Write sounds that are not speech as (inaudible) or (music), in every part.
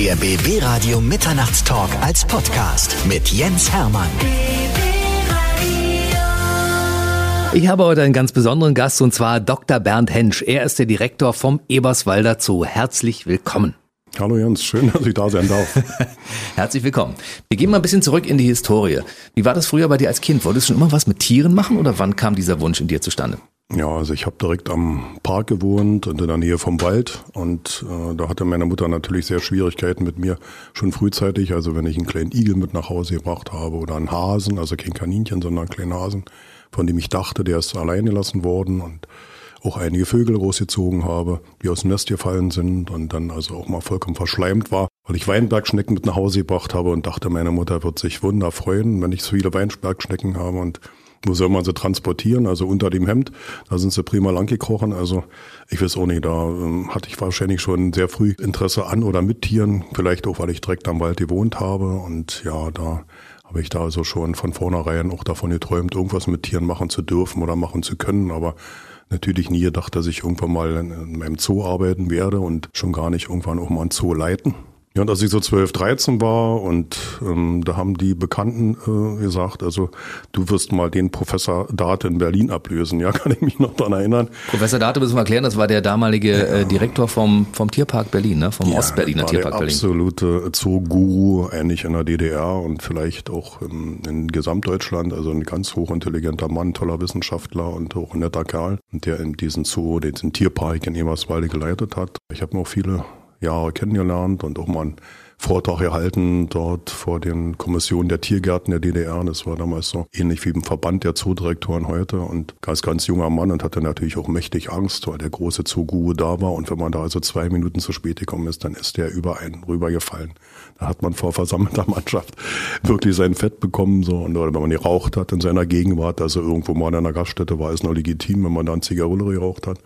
Der BB Radio Mitternachtstalk als Podcast mit Jens Hermann. Ich habe heute einen ganz besonderen Gast und zwar Dr. Bernd Hensch. Er ist der Direktor vom Eberswalder Zoo. Herzlich willkommen. Hallo Jens, schön, dass ich da sein darf. (laughs) Herzlich willkommen. Wir gehen mal ein bisschen zurück in die Historie. Wie war das früher bei dir als Kind? Wolltest du schon immer was mit Tieren machen oder wann kam dieser Wunsch in dir zustande? Ja, also ich habe direkt am Park gewohnt und in der Nähe vom Wald und äh, da hatte meine Mutter natürlich sehr Schwierigkeiten mit mir schon frühzeitig. Also wenn ich einen kleinen Igel mit nach Hause gebracht habe oder einen Hasen, also kein Kaninchen, sondern einen kleinen Hasen, von dem ich dachte, der ist allein gelassen worden und auch einige Vögel rausgezogen habe, die aus dem Nest gefallen sind und dann also auch mal vollkommen verschleimt war, weil ich Weinbergschnecken mit nach Hause gebracht habe und dachte, meine Mutter wird sich wunder freuen, wenn ich so viele Weinbergschnecken habe und wo soll man sie transportieren? Also unter dem Hemd. Da sind sie prima langgekrochen. Also ich weiß auch nicht, da ähm, hatte ich wahrscheinlich schon sehr früh Interesse an oder mit Tieren. Vielleicht auch, weil ich direkt am Wald gewohnt habe. Und ja, da habe ich da also schon von vornherein auch davon geträumt, irgendwas mit Tieren machen zu dürfen oder machen zu können. Aber natürlich nie gedacht, dass ich irgendwann mal in meinem Zoo arbeiten werde und schon gar nicht irgendwann auch mal ein Zoo leiten. Ja, und als ich so 12, 13 war und ähm, da haben die Bekannten äh, gesagt, also du wirst mal den Professor Date in Berlin ablösen. Ja, (laughs) kann ich mich noch daran erinnern. Professor Date müssen wir erklären, das war der damalige ja. äh, Direktor vom, vom Tierpark Berlin, ne? vom ja, Ostberliner Tierpark der Berlin. absolute Zoo-Guru, ähnlich in der DDR und vielleicht auch im, in Gesamtdeutschland. Also ein ganz hochintelligenter Mann, toller Wissenschaftler und auch ein netter Kerl, der in diesen Zoo, den Tierpark in Eberswalde geleitet hat. Ich habe noch viele Jahre kennengelernt und auch mal einen Vortrag erhalten dort vor den Kommissionen der Tiergärten der DDR. Das war damals so ähnlich wie im Verband der Zoodirektoren heute und ganz, ganz junger Mann und hatte natürlich auch mächtig Angst, weil der große Zooguru da war und wenn man da also zwei Minuten zu spät gekommen ist, dann ist der über einen rübergefallen. Da hat man vor versammelter Mannschaft wirklich sein Fett bekommen so und wenn man geraucht hat in seiner Gegenwart, also irgendwo mal in einer Gaststätte war es noch legitim, wenn man da ein Zigarillo geraucht hat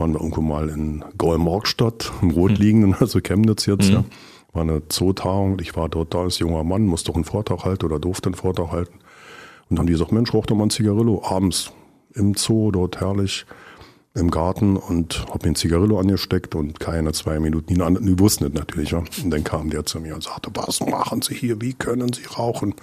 waren wir irgendwo mal in Golmorgstadt, im Rotliegenden, also Chemnitz jetzt, mhm. ja. War eine Zootagung. Ich war dort da als junger Mann, musste doch einen Vortrag halten oder durfte einen Vortrag halten. Und dann haben die gesagt, Mensch, rauch doch mal ein Zigarillo abends im Zoo, dort herrlich im Garten und hab mir ein Zigarillo angesteckt und keine zwei Minuten, die, die wussten es natürlich. Ja. Und dann kam der zu mir und sagte, was machen Sie hier, wie können Sie rauchen?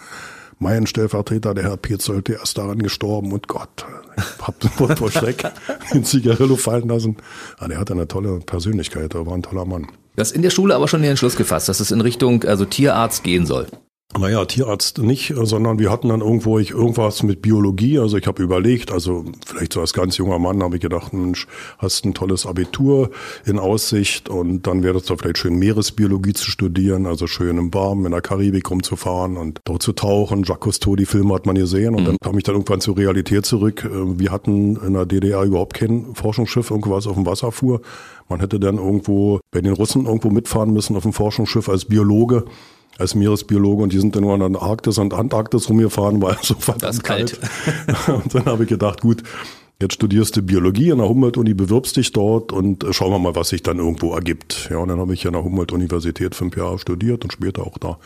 Mein Stellvertreter, der Herr Pietzold, der ist daran gestorben und Gott, ich hab vor Schreck (laughs) den Zigarillo fallen lassen. Aber ah, der hatte eine tolle Persönlichkeit, er war ein toller Mann. Du hast in der Schule aber schon den Entschluss gefasst, dass es in Richtung also Tierarzt gehen soll. Naja, Tierarzt nicht, sondern wir hatten dann irgendwo ich irgendwas mit Biologie. Also ich habe überlegt, also vielleicht so als ganz junger Mann habe ich gedacht, Mensch, hast ein tolles Abitur in Aussicht und dann wäre es doch vielleicht schön, Meeresbiologie zu studieren, also schön im Warmen in der Karibik rumzufahren und dort zu tauchen. Jacques Cousteau, die Filme hat man gesehen und mhm. dann kam ich dann irgendwann zur Realität zurück. Äh, wir hatten in der DDR überhaupt kein Forschungsschiff, irgendwas auf dem Wasser fuhr. Man hätte dann irgendwo bei den Russen irgendwo mitfahren müssen auf dem Forschungsschiff als Biologe als Meeresbiologe und die sind dann nur an der Arktis und Antarktis rumgefahren, weil (laughs) so verdammt kalt. kalt. (laughs) und dann habe ich gedacht, gut, jetzt studierst du Biologie an der Humboldt-Uni, bewirbst dich dort und äh, schauen wir mal, was sich dann irgendwo ergibt. Ja, und dann habe ich an der Humboldt-Universität fünf Jahre studiert und später auch da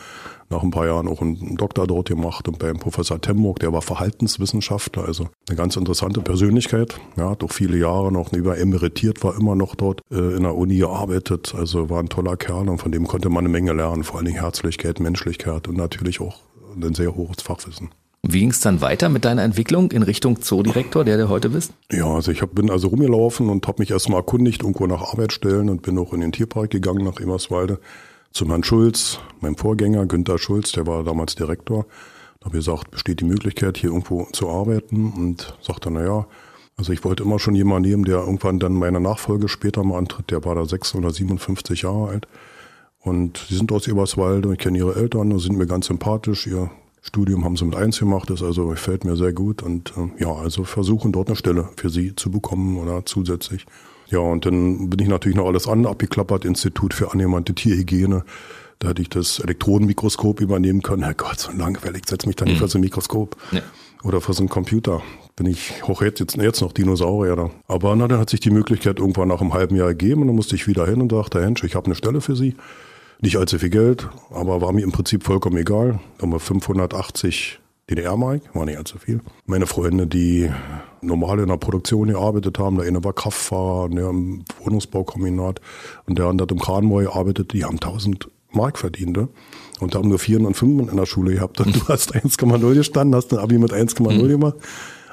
nach ein paar Jahren auch einen Doktor dort gemacht und beim Professor Temburg, der war Verhaltenswissenschaftler, also eine ganz interessante Persönlichkeit. Ja, auch viele Jahre noch über emeritiert, war immer noch dort äh, in der Uni gearbeitet, also war ein toller Kerl und von dem konnte man eine Menge lernen, vor allen Dingen Herzlichkeit, Menschlichkeit und natürlich auch ein sehr hohes Fachwissen. Wie ging es dann weiter mit deiner Entwicklung in Richtung Zoodirektor, der du heute bist? Ja, also ich hab, bin also rumgelaufen und habe mich erstmal erkundigt, irgendwo nach Arbeitsstellen und bin auch in den Tierpark gegangen nach Emerswalde zum Herrn Schulz, meinem Vorgänger Günther Schulz, der war damals Direktor. Da habe ich gesagt, besteht die Möglichkeit, hier irgendwo zu arbeiten und sagte, na ja, also ich wollte immer schon jemanden nehmen, der irgendwann dann meine Nachfolge später mal antritt. Der war da 6 oder 57 Jahre alt. Und sie sind aus Eberswalde, ich kenne ihre Eltern, sind mir ganz sympathisch. Ihr Studium haben sie mit eins gemacht, das also gefällt mir sehr gut und äh, ja, also versuchen dort eine Stelle für sie zu bekommen oder zusätzlich. Ja, und dann bin ich natürlich noch alles an abgeklappert, Institut für angewandte Tierhygiene. Da hätte ich das Elektronenmikroskop übernehmen können. Herrgott, so langweilig, setz mich da nicht mhm. für so ein Mikroskop. Ja. Oder für so einen Computer. Bin ich hoch jetzt, jetzt, jetzt noch Dinosaurier da. Aber na, dann hat sich die Möglichkeit irgendwann nach einem halben Jahr gegeben und dann musste ich wieder hin und dachte, Hensch, ich habe eine Stelle für Sie. Nicht allzu viel Geld, aber war mir im Prinzip vollkommen egal. Da haben wir 580 DDR-Mark, war nicht allzu viel. Meine Freunde, die normal in der Produktion gearbeitet haben, der eine war Kraftfahrer, der im Wohnungsbaukombinat und der andere hat im Kranbau gearbeitet, die haben 1000 Mark verdiente und haben nur Vieren und Fünfen in der Schule gehabt und (laughs) du hast 1,0 gestanden, hast ein Abi mit 1,0 mhm. gemacht.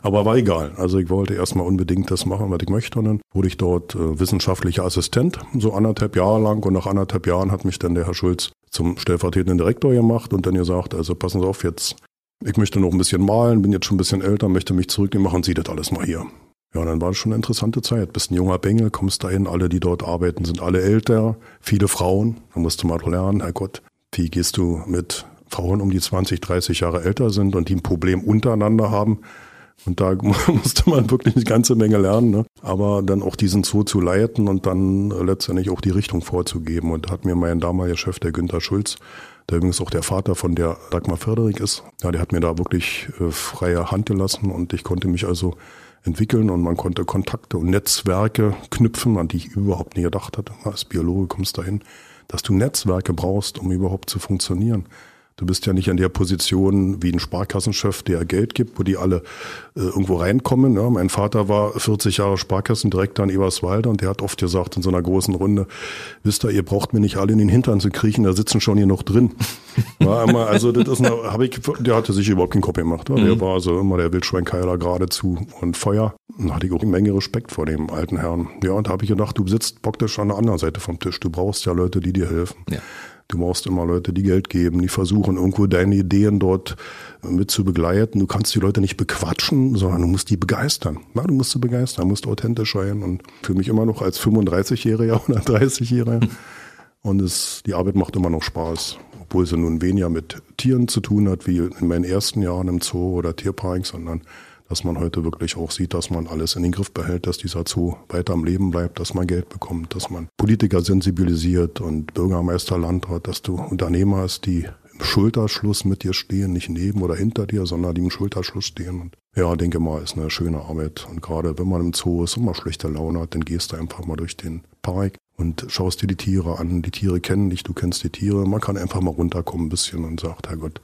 Aber war egal. Also ich wollte erstmal unbedingt das machen, was ich möchte. Und dann wurde ich dort äh, wissenschaftlicher Assistent, so anderthalb Jahre lang. Und nach anderthalb Jahren hat mich dann der Herr Schulz zum stellvertretenden Direktor gemacht und dann gesagt, also passen Sie auf, jetzt, ich möchte noch ein bisschen malen, bin jetzt schon ein bisschen älter, möchte mich zurücknehmen, machen Sie das alles mal hier. Ja, dann war es schon eine interessante Zeit. Bist ein junger Bengel, kommst dahin, alle, die dort arbeiten, sind alle älter, viele Frauen. Da musst du mal lernen, Herrgott, wie gehst du mit Frauen um die 20, 30 Jahre älter sind und die ein Problem untereinander haben. Und da (laughs) musste man wirklich eine ganze Menge lernen, ne? aber dann auch diesen Zoo zu leiten und dann letztendlich auch die Richtung vorzugeben. Und da hat mir mein damaliger Chef, der Günther Schulz, der übrigens auch der Vater von der Dagmar Förderig ist, ja, der hat mir da wirklich äh, freie Hand gelassen und ich konnte mich also entwickeln und man konnte Kontakte und Netzwerke knüpfen, an die ich überhaupt nie gedacht hatte. Als Biologe kommst du dahin, dass du Netzwerke brauchst, um überhaupt zu funktionieren. Du bist ja nicht in der Position wie ein Sparkassenchef, der Geld gibt, wo die alle äh, irgendwo reinkommen. Ja, mein Vater war 40 Jahre Sparkassendirektor in Eberswalde und der hat oft gesagt in so einer großen Runde, wisst ihr, ihr braucht mir nicht alle in den Hintern zu kriechen, da sitzen schon hier noch drin. (laughs) War immer, also das ist eine, hab ich, der hatte sich überhaupt keinen Kopf gemacht. Ja. Der mhm. war also immer der Wildschweinkeiler geradezu und Feuer. Da hatte ich auch eine Menge Respekt vor dem alten Herrn. Ja, und da habe ich gedacht, du sitzt praktisch an der anderen Seite vom Tisch. Du brauchst ja Leute, die dir helfen. Ja. Du brauchst immer Leute, die Geld geben, die versuchen irgendwo deine Ideen dort mit zu begleiten. Du kannst die Leute nicht bequatschen, sondern du musst die begeistern. Ja, du musst sie begeistern, musst authentisch sein. Und für mich immer noch als 35-Jähriger oder 30-Jähriger. Und es, die Arbeit macht immer noch Spaß. Obwohl sie nun weniger mit Tieren zu tun hat, wie in meinen ersten Jahren im Zoo oder Tierpark, sondern dass man heute wirklich auch sieht, dass man alles in den Griff behält, dass dieser Zoo weiter am Leben bleibt, dass man Geld bekommt, dass man Politiker sensibilisiert und Bürgermeister, Landrat, dass du Unternehmer hast, die im Schulterschluss mit dir stehen, nicht neben oder hinter dir, sondern die im Schulterschluss stehen. Und ja, denke mal, ist eine schöne Arbeit. Und gerade wenn man im Zoo ist und mal schlechte Laune hat, dann gehst du einfach mal durch den Park und schaust dir die Tiere an. Die Tiere kennen dich, du kennst die Tiere. Man kann einfach mal runterkommen ein bisschen und sagt, Herrgott,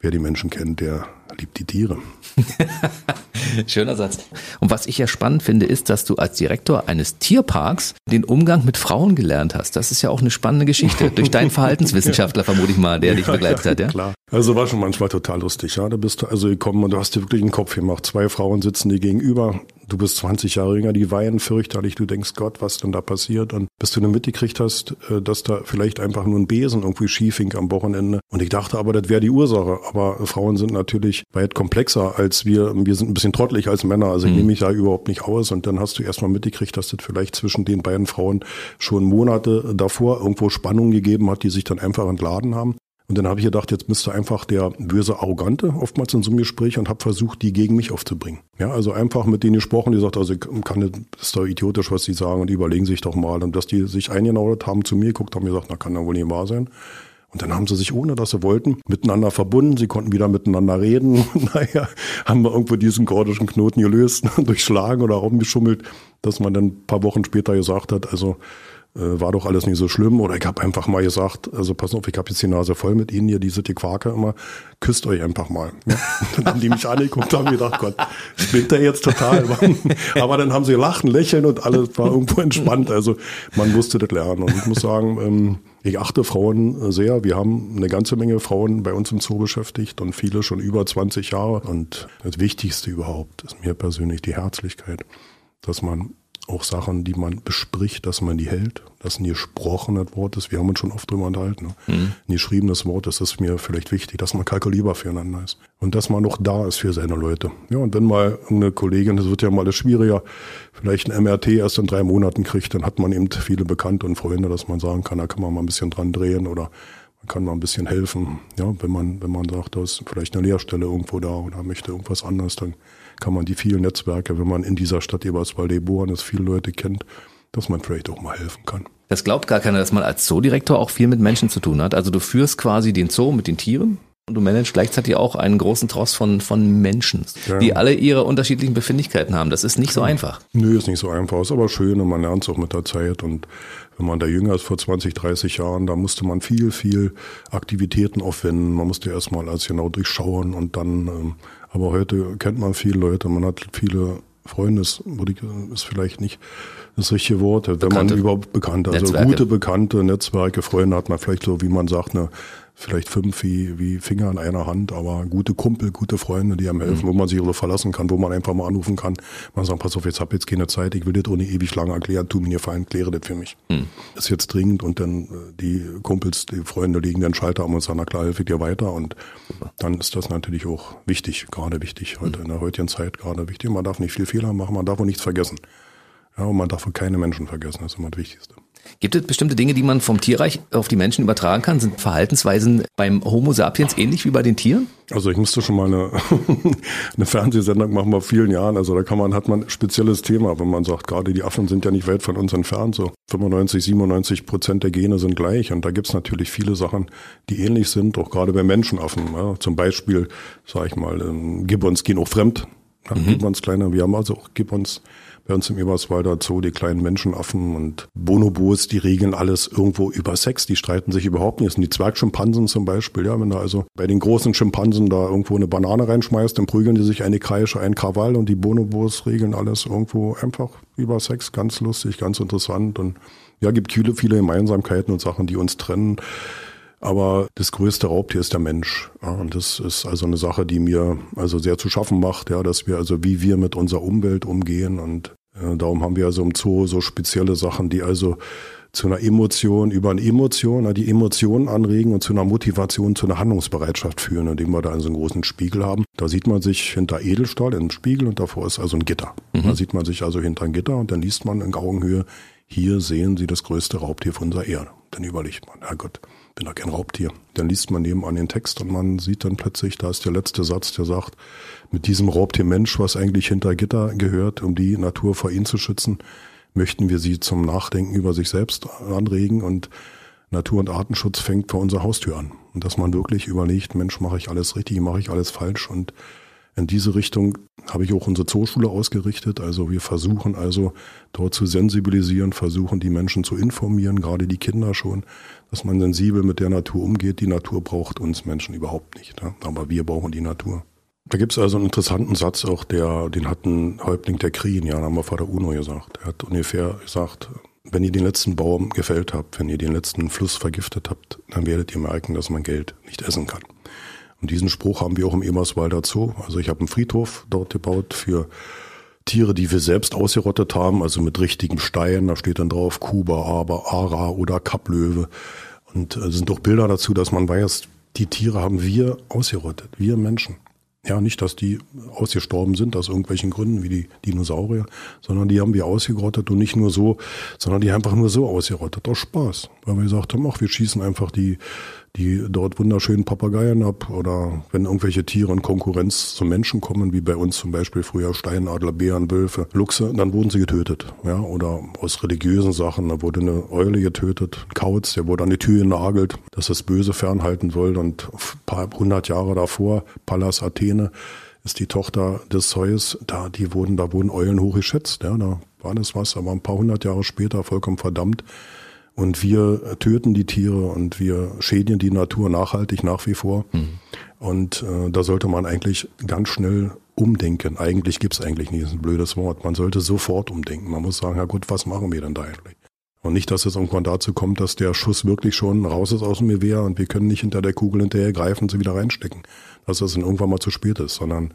wer die Menschen kennt, der liebt die Tiere. (laughs) Schöner Satz. Und was ich ja spannend finde, ist, dass du als Direktor eines Tierparks den Umgang mit Frauen gelernt hast. Das ist ja auch eine spannende Geschichte. (laughs) Durch deinen Verhaltenswissenschaftler, vermute ich mal, der ja, dich begleitet ja, hat, ja? Klar. Also war schon manchmal total lustig, ja. Da bist du also gekommen und du hast dir wirklich einen Kopf gemacht. Zwei Frauen sitzen dir gegenüber du bist 20 Jahre jünger, die weinen fürchterlich, du denkst, Gott, was denn da passiert? Und bis du dann mitgekriegt hast, äh, dass da vielleicht einfach nur ein Besen irgendwie schief hing am Wochenende. Und ich dachte aber, das wäre die Ursache. Aber Frauen sind natürlich weit komplexer als wir. Wir sind ein bisschen trottelig als Männer, also ich mhm. nehme mich da überhaupt nicht aus. Und dann hast du erstmal mitgekriegt, dass das vielleicht zwischen den beiden Frauen schon Monate davor irgendwo Spannungen gegeben hat, die sich dann einfach entladen haben. Und dann habe ich gedacht, jetzt müsste einfach der böse Arrogante oftmals in so einem Gespräch und habe versucht, die gegen mich aufzubringen. Ja, also einfach mit denen gesprochen, die sagt, also kann, ist doch idiotisch, was sie sagen und überlegen sich doch mal. Und dass die sich eingenordet haben zu mir, geguckt haben, gesagt, na kann doch wohl nicht wahr sein. Und dann haben sie sich, ohne dass sie wollten, miteinander verbunden. Sie konnten wieder miteinander reden. (laughs) naja, haben wir irgendwo diesen gordischen Knoten gelöst, (laughs) durchschlagen oder rumgeschummelt, dass man dann ein paar Wochen später gesagt hat, also war doch alles nicht so schlimm. Oder ich habe einfach mal gesagt, also pass auf, ich habe jetzt die Nase voll mit Ihnen hier, diese die Quake immer, küsst euch einfach mal. Ja? (laughs) dann haben die mich angeguckt haben gedacht, Gott, spinnt der jetzt total. (laughs) Aber dann haben sie lachen, lächeln und alles war irgendwo entspannt. Also man musste das lernen. Und ich muss sagen, ähm, ich achte Frauen sehr. Wir haben eine ganze Menge Frauen bei uns im Zoo beschäftigt und viele schon über 20 Jahre. Und das Wichtigste überhaupt ist mir persönlich die Herzlichkeit, dass man auch Sachen, die man bespricht, dass man die hält, dass ein gesprochenes Wort ist. Wir haben uns schon oft drüber unterhalten. Ne? Mhm. Ein geschriebenes Wort, das ist mir vielleicht wichtig, dass man kalkulierbar füreinander ist. Und dass man auch da ist für seine Leute. Ja, und wenn mal eine Kollegin, das wird ja mal alles schwieriger, vielleicht ein MRT erst in drei Monaten kriegt, dann hat man eben viele Bekannte und Freunde, dass man sagen kann, da kann man mal ein bisschen dran drehen oder man kann mal ein bisschen helfen. Ja, wenn man, wenn man sagt, da ist vielleicht eine Lehrstelle irgendwo da oder möchte irgendwas anderes, dann kann man die vielen Netzwerke, wenn man in dieser Stadt Eberswalde geboren ist, viele Leute kennt, dass man vielleicht auch mal helfen kann. Das glaubt gar keiner, dass man als Zoodirektor auch viel mit Menschen zu tun hat. Also du führst quasi den Zoo mit den Tieren und du managst gleichzeitig auch einen großen Tross von, von Menschen, ja. die alle ihre unterschiedlichen Befindlichkeiten haben. Das ist nicht so einfach. Nö, ist nicht so einfach, ist aber schön und man lernt es auch mit der Zeit und wenn man da jünger ist, vor 20, 30 Jahren, da musste man viel, viel Aktivitäten aufwenden. Man musste erstmal alles genau durchschauen und dann ähm, aber heute kennt man viele Leute, man hat viele Freunde, ist vielleicht nicht das richtige Wort. Wenn Bekannte. man überhaupt Bekannte, also Netzwerke. gute Bekannte, Netzwerke, Freunde hat man vielleicht so, wie man sagt, eine, vielleicht fünf wie, wie Finger in einer Hand, aber gute Kumpel, gute Freunde, die einem helfen, wo man sich so verlassen kann, wo man einfach mal anrufen kann. Man sagt, pass auf, jetzt hab jetzt keine Zeit, ich will das ohne ewig lange erklären, tu mir einen Gefallen, kläre das für mich. Ist jetzt dringend und dann äh, die Kumpels, die Freunde legen den Schalter um und sagen, na klar, helfe ich dir weiter und dann ist das natürlich auch wichtig, gerade wichtig, heute in der heutigen Zeit gerade wichtig. Man darf nicht viel Fehler machen, man darf auch nichts vergessen. Ja, und man darf auch keine Menschen vergessen, das ist immer das Wichtigste. Gibt es bestimmte Dinge, die man vom Tierreich auf die Menschen übertragen kann? Sind Verhaltensweisen beim Homo sapiens ähnlich wie bei den Tieren? Also ich musste schon mal eine, (laughs) eine Fernsehsendung machen vor vielen Jahren. Also da kann man, hat man ein spezielles Thema, wenn man sagt, gerade die Affen sind ja nicht weit von uns entfernt. So 95, 97 Prozent der Gene sind gleich. Und da gibt's natürlich viele Sachen, die ähnlich sind, auch gerade bei Menschenaffen. Ja. Zum Beispiel, sage ich mal, ähm, Gibbons gehen auch fremd. Ja, Gibbons kleiner, wir haben also auch Gibbons bei uns im Eberswalder Zoo, die kleinen Menschenaffen und Bonobos, die regeln alles irgendwo über Sex, die streiten sich überhaupt nicht. Das sind die Zwergschimpansen zum Beispiel, ja, wenn da also bei den großen Schimpansen da irgendwo eine Banane reinschmeißt, dann prügeln die sich eine Kreische, ein Krawall und die Bonobos regeln alles irgendwo einfach über Sex, ganz lustig, ganz interessant und ja, gibt viele, viele Gemeinsamkeiten und Sachen, die uns trennen. Aber das größte Raubtier ist der Mensch. Ja, und das ist also eine Sache, die mir also sehr zu schaffen macht, ja, dass wir also wie wir mit unserer Umwelt umgehen und darum haben wir also im Zoo so spezielle Sachen, die also zu einer Emotion, über eine Emotion, ja, die Emotionen anregen und zu einer Motivation, zu einer Handlungsbereitschaft führen, indem wir da also einen großen Spiegel haben. Da sieht man sich hinter Edelstahl im Spiegel und davor ist also ein Gitter. Da sieht man sich also hinter ein Gitter und dann liest man in Augenhöhe, hier sehen Sie das größte Raubtier von unserer Erde. Dann überlegt man, Herrgott, bin doch kein Raubtier. Dann liest man nebenan den Text und man sieht dann plötzlich, da ist der letzte Satz, der sagt, mit diesem Raubtier Mensch, was eigentlich hinter Gitter gehört, um die Natur vor ihn zu schützen, möchten wir sie zum Nachdenken über sich selbst anregen und Natur- und Artenschutz fängt vor unserer Haustür an. Und dass man wirklich überlegt, Mensch, mache ich alles richtig, mache ich alles falsch und in diese Richtung habe ich auch unsere Zooschule ausgerichtet. Also wir versuchen also dort zu sensibilisieren, versuchen die Menschen zu informieren, gerade die Kinder schon, dass man sensibel mit der Natur umgeht. Die Natur braucht uns Menschen überhaupt nicht, ja? aber wir brauchen die Natur. Da gibt es also einen interessanten Satz auch, der, den hat ein Häuptling der Krien, ja, haben wir vor der UNO gesagt. Er hat ungefähr gesagt, wenn ihr den letzten Baum gefällt habt, wenn ihr den letzten Fluss vergiftet habt, dann werdet ihr merken, dass man Geld nicht essen kann. Und diesen Spruch haben wir auch im Eberswalder Zoo. Also ich habe einen Friedhof dort gebaut für Tiere, die wir selbst ausgerottet haben, also mit richtigem Stein. Da steht dann drauf Kuba, Aber, Ara oder Kapplöwe. Und es sind auch Bilder dazu, dass man weiß, die Tiere haben wir ausgerottet, wir Menschen. Ja, nicht, dass die ausgestorben sind aus irgendwelchen Gründen wie die Dinosaurier, sondern die haben wir ausgerottet und nicht nur so, sondern die einfach nur so ausgerottet aus Spaß. Weil wir gesagt haben, ach, wir schießen einfach die, die dort wunderschönen Papageien ab oder wenn irgendwelche Tiere in Konkurrenz zum Menschen kommen, wie bei uns zum Beispiel früher Steinadler, Bären, Wölfe, Luchse, dann wurden sie getötet. Ja, oder aus religiösen Sachen, da wurde eine Eule getötet, ein Kauz, der wurde an die Tür genagelt, dass das Böse fernhalten soll und ein paar hundert Jahre davor, Pallas Athene, ist die Tochter des Zeus, da, die wurden, da wurden Eulen hochgeschätzt, ja, da war das was, aber ein paar hundert Jahre später vollkommen verdammt. Und wir töten die Tiere und wir schädigen die Natur nachhaltig nach wie vor. Und äh, da sollte man eigentlich ganz schnell umdenken. Eigentlich gibt's eigentlich nicht, das ist ein blödes Wort. Man sollte sofort umdenken. Man muss sagen, ja gut, was machen wir denn da eigentlich? Und nicht, dass es irgendwann dazu kommt, dass der Schuss wirklich schon raus ist aus dem Gewehr und wir können nicht hinter der Kugel hinterher greifen und sie wieder reinstecken. Dass es dann irgendwann mal zu spät ist, sondern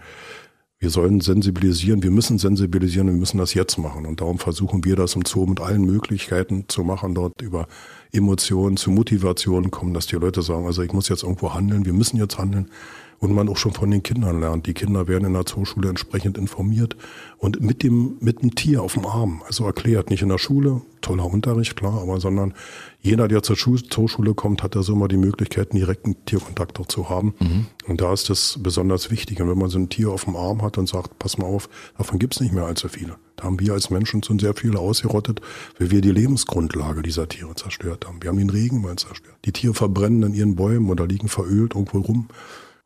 wir sollen sensibilisieren, wir müssen sensibilisieren, wir müssen das jetzt machen. Und darum versuchen wir das im Zoo mit allen Möglichkeiten zu machen, dort über Emotionen zu Motivationen kommen, dass die Leute sagen, also ich muss jetzt irgendwo handeln, wir müssen jetzt handeln. Und man auch schon von den Kindern lernt. Die Kinder werden in der Zooschule entsprechend informiert und mit dem, mit dem Tier auf dem Arm, also erklärt, nicht in der Schule, toller Unterricht, klar, aber sondern jeder, der zur Schu Zooschule kommt, hat da so immer die Möglichkeit, einen direkten Tierkontakt auch zu haben. Und da ist das besonders wichtig. Und wenn man so ein Tier auf dem Arm hat und sagt, pass mal auf, davon gibt's nicht mehr allzu viele. Da haben wir als Menschen schon sehr viele ausgerottet, weil wir die Lebensgrundlage dieser Tiere zerstört haben. Wir haben den Regenwald zerstört. Die Tiere verbrennen in ihren Bäumen oder liegen verölt irgendwo rum.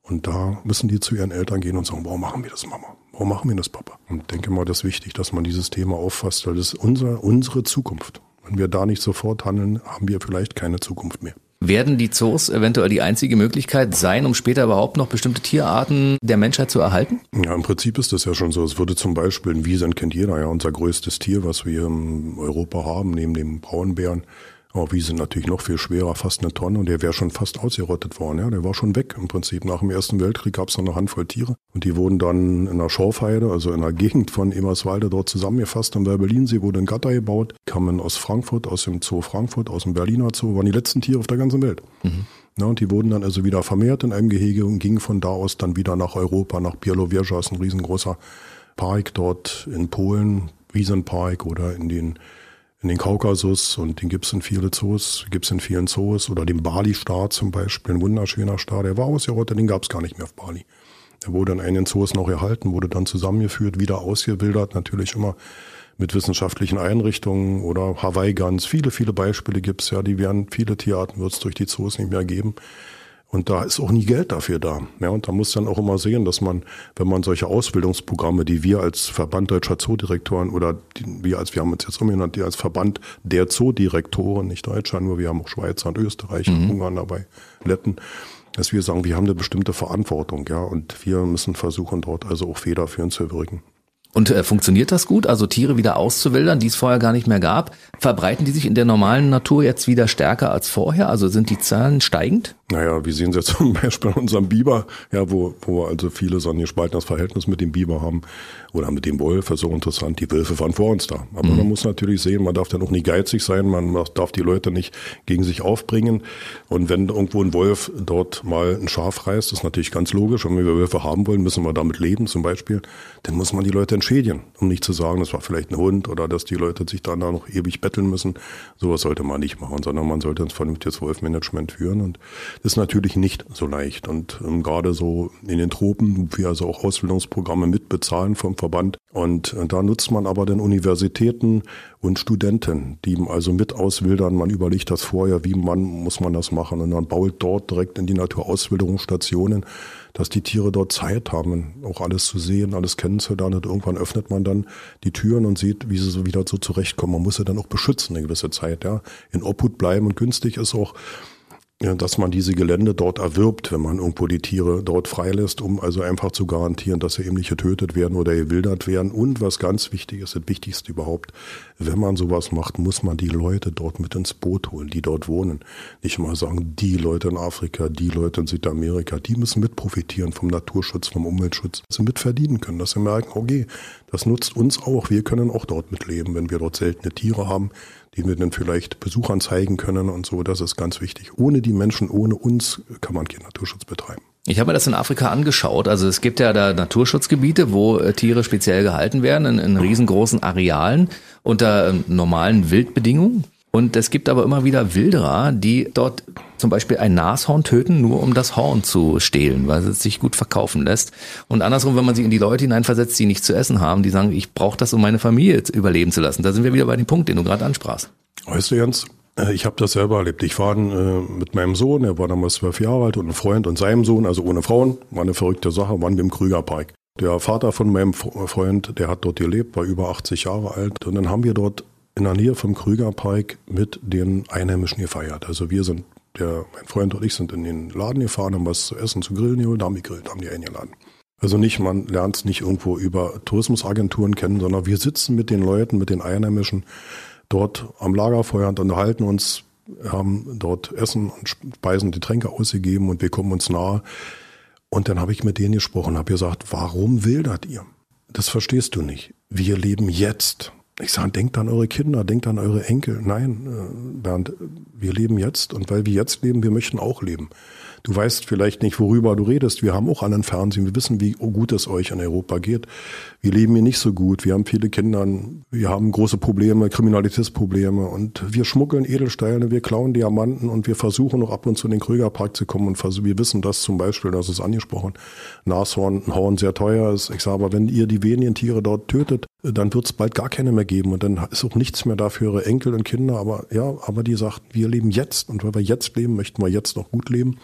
Und da müssen die zu ihren Eltern gehen und sagen, warum machen wir das, Mama? Warum machen wir das, Papa? Und ich denke mal, das ist wichtig, dass man dieses Thema auffasst, weil das ist unser, unsere Zukunft. Wenn wir da nicht sofort handeln, haben wir vielleicht keine Zukunft mehr. Werden die Zoos eventuell die einzige Möglichkeit sein, um später überhaupt noch bestimmte Tierarten der Menschheit zu erhalten? Ja, im Prinzip ist das ja schon so. Es würde zum Beispiel ein Wiesent kennt jeder ja unser größtes Tier, was wir in Europa haben, neben dem Braunbären. Aber Wiesen natürlich noch viel schwerer, fast eine Tonne und der wäre schon fast ausgerottet worden. Ja, der war schon weg im Prinzip. Nach dem Ersten Weltkrieg gab es noch eine Handvoll Tiere und die wurden dann in der Schorfheide, also in der Gegend von Emerswalde dort zusammengefasst. Am Werbelinsee wurde ein Gatter gebaut, kamen aus Frankfurt, aus dem Zoo Frankfurt, aus dem Berliner Zoo, waren die letzten Tiere auf der ganzen Welt. Mhm. Ja, und die wurden dann also wieder vermehrt in einem Gehege und gingen von da aus dann wieder nach Europa, nach Bielowieża, ist ein riesengroßer Park dort in Polen, Wiesenpark oder in den in den Kaukasus und den gibt's in viele Zoos, gibt's in vielen Zoos oder den Bali-Star zum Beispiel, ein wunderschöner Star, der war ausgerottet, den gab's gar nicht mehr auf Bali. Der wurde in einigen Zoos noch erhalten, wurde dann zusammengeführt, wieder ausgewildert, natürlich immer mit wissenschaftlichen Einrichtungen oder Hawaii-Gans. Viele, viele Beispiele gibt's ja, die werden, viele Tierarten wird's durch die Zoos nicht mehr geben. Und da ist auch nie Geld dafür da. Ja, und da muss dann auch immer sehen, dass man, wenn man solche Ausbildungsprogramme, die wir als Verband deutscher Zoodirektoren oder die, wir als, wir haben uns jetzt umgenannt, die als Verband der Zoodirektoren, nicht Deutscher, nur wir haben auch Schweizer und Österreich mhm. und Ungarn dabei, Letten, dass wir sagen, wir haben eine bestimmte Verantwortung, ja, und wir müssen versuchen, dort also auch federführend zu wirken. Und äh, funktioniert das gut? Also Tiere wieder auszuwildern, die es vorher gar nicht mehr gab, verbreiten die sich in der normalen Natur jetzt wieder stärker als vorher? Also sind die Zahlen steigend? Naja, wir sehen es jetzt (laughs) zum Beispiel an unserem Biber, ja, wo, wo also viele so ein gespaltenes Verhältnis mit dem Biber haben oder mit dem Wolf, ist so interessant. Die Wölfe waren vor uns da. Aber mhm. man muss natürlich sehen, man darf dann auch nicht geizig sein, man darf die Leute nicht gegen sich aufbringen. Und wenn irgendwo ein Wolf dort mal ein Schaf reißt, ist natürlich ganz logisch. Und wenn wir Wölfe haben wollen, müssen wir damit leben zum Beispiel. Dann muss man die Leute entschädigen, um nicht zu sagen, das war vielleicht ein Hund oder dass die Leute sich dann da noch ewig betteln müssen. Sowas sollte man nicht machen, sondern man sollte ein vernünftiges Wolfmanagement führen. Und ist natürlich nicht so leicht. Und ähm, gerade so in den Tropen, wir also auch Ausbildungsprogramme mitbezahlen vom Verband. Und äh, da nutzt man aber dann Universitäten und Studenten, die also mit auswildern. Man überlegt das vorher, wie man muss man das machen. Und dann baut dort direkt in die Naturauswilderungsstationen, dass die Tiere dort Zeit haben, auch alles zu sehen, alles kennenzulernen. Und irgendwann öffnet man dann die Türen und sieht, wie sie so wieder so zurechtkommen. Man muss sie dann auch beschützen eine gewisse Zeit, ja. In Obhut bleiben und günstig ist auch dass man diese Gelände dort erwirbt, wenn man irgendwo die Tiere dort freilässt, um also einfach zu garantieren, dass sie eben nicht getötet werden oder gewildert werden. Und was ganz wichtig ist, das Wichtigste überhaupt, wenn man sowas macht, muss man die Leute dort mit ins Boot holen, die dort wohnen. Nicht mal sagen, die Leute in Afrika, die Leute in Südamerika, die müssen mit profitieren vom Naturschutz, vom Umweltschutz, dass sie mit verdienen können, dass sie merken, okay, das nutzt uns auch, wir können auch dort mitleben, wenn wir dort seltene Tiere haben, die wir dann vielleicht Besuchern zeigen können und so. Das ist ganz wichtig. Ohne die Menschen, ohne uns kann man keinen Naturschutz betreiben. Ich habe mir das in Afrika angeschaut. Also es gibt ja da Naturschutzgebiete, wo äh, Tiere speziell gehalten werden, in, in riesengroßen Arealen unter ähm, normalen Wildbedingungen. Und es gibt aber immer wieder Wilderer, die dort zum Beispiel ein Nashorn töten, nur um das Horn zu stehlen, weil es sich gut verkaufen lässt. Und andersrum, wenn man sich in die Leute hineinversetzt, die nichts zu essen haben, die sagen, ich brauche das, um meine Familie überleben zu lassen. Da sind wir wieder bei dem Punkt, den du gerade ansprachst. Weißt du, Jens, äh, ich habe das selber erlebt. Ich war äh, mit meinem Sohn, er war damals zwölf Jahre alt, und einem Freund und seinem Sohn, also ohne Frauen, war eine verrückte Sache, waren wir im Krügerpark. Der Vater von meinem Freund, der hat dort gelebt, war über 80 Jahre alt. Und dann haben wir dort in der Nähe vom Krügerpark mit den Einheimischen gefeiert. Also wir sind, der, mein Freund und ich sind in den Laden gefahren, haben was zu essen, zu grillen geholt, haben gegrillt, haben die eingeladen. Also nicht, man lernt es nicht irgendwo über Tourismusagenturen kennen, sondern wir sitzen mit den Leuten, mit den Einheimischen dort am Lagerfeuer und unterhalten uns, haben dort Essen und Speisen, Getränke ausgegeben und wir kommen uns nahe. Und dann habe ich mit denen gesprochen, habe gesagt, warum wildert ihr? Das verstehst du nicht. Wir leben jetzt. Ich sage, denkt an eure Kinder, denkt an eure Enkel. Nein, äh, Bernd, wir leben jetzt und weil wir jetzt leben, wir möchten auch leben. Du weißt vielleicht nicht, worüber du redest. Wir haben auch einen Fernsehen. Wir wissen, wie gut es euch in Europa geht. Wir leben hier nicht so gut. Wir haben viele Kinder. Wir haben große Probleme, Kriminalitätsprobleme. Und wir schmuggeln Edelsteine, wir klauen Diamanten und wir versuchen noch ab und zu in den Krügerpark zu kommen. Und wir wissen das zum Beispiel, das ist angesprochen, Nashorn, Horn sehr teuer ist. Ich sage aber, wenn ihr die wenigen Tiere dort tötet, dann wird es bald gar keine mehr geben. Und dann ist auch nichts mehr da für ihre Enkel und Kinder. Aber ja, aber die sagt, wir leben jetzt. Und weil wir jetzt leben, möchten wir jetzt noch gut leben.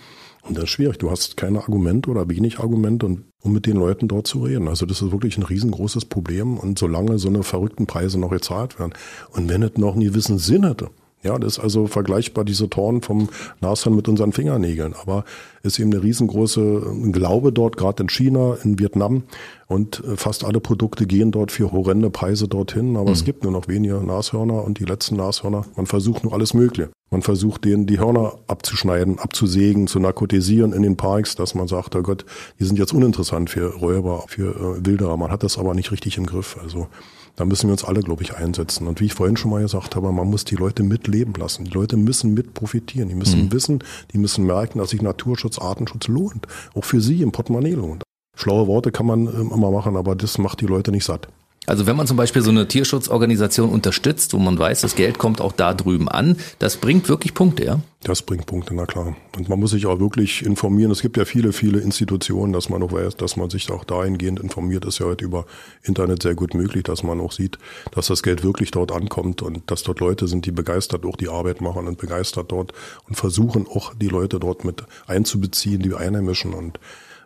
Und das ist schwierig. Du hast keine Argumente oder wenig Argumente, um mit den Leuten dort zu reden. Also das ist wirklich ein riesengroßes Problem. Und solange so eine verrückten Preise noch gezahlt werden und wenn es noch einen gewissen Sinn hätte, Ja, das ist also vergleichbar, diese Toren vom Nashorn mit unseren Fingernägeln. Aber ist eben eine riesengroße Glaube dort, gerade in China, in Vietnam. Und äh, fast alle Produkte gehen dort für horrende Preise dorthin. Aber mhm. es gibt nur noch wenige Nashörner und die letzten Nashörner. Man versucht nur alles Mögliche. Man versucht denen die Hörner abzuschneiden, abzusägen, zu narkotisieren in den Parks, dass man sagt, oh Gott, die sind jetzt uninteressant für Räuber, für äh, Wilderer. Man hat das aber nicht richtig im Griff. Also da müssen wir uns alle, glaube ich, einsetzen. Und wie ich vorhin schon mal gesagt habe, man muss die Leute mitleben lassen. Die Leute müssen mit profitieren. Die müssen mhm. wissen, die müssen merken, dass sich Naturschutz, Artenschutz lohnt. Auch für sie im Portemonnaie lohnt. Schlaue Worte kann man ähm, immer machen, aber das macht die Leute nicht satt. Also wenn man zum Beispiel so eine Tierschutzorganisation unterstützt, wo man weiß, das Geld kommt auch da drüben an, das bringt wirklich Punkte, ja? Das bringt Punkte, na klar. Und man muss sich auch wirklich informieren. Es gibt ja viele, viele Institutionen, dass man auch weiß, dass man sich auch dahingehend informiert. Ist ja heute über Internet sehr gut möglich, dass man auch sieht, dass das Geld wirklich dort ankommt und dass dort Leute sind, die begeistert auch die Arbeit machen und begeistert dort und versuchen auch die Leute dort mit einzubeziehen, die Einheimischen und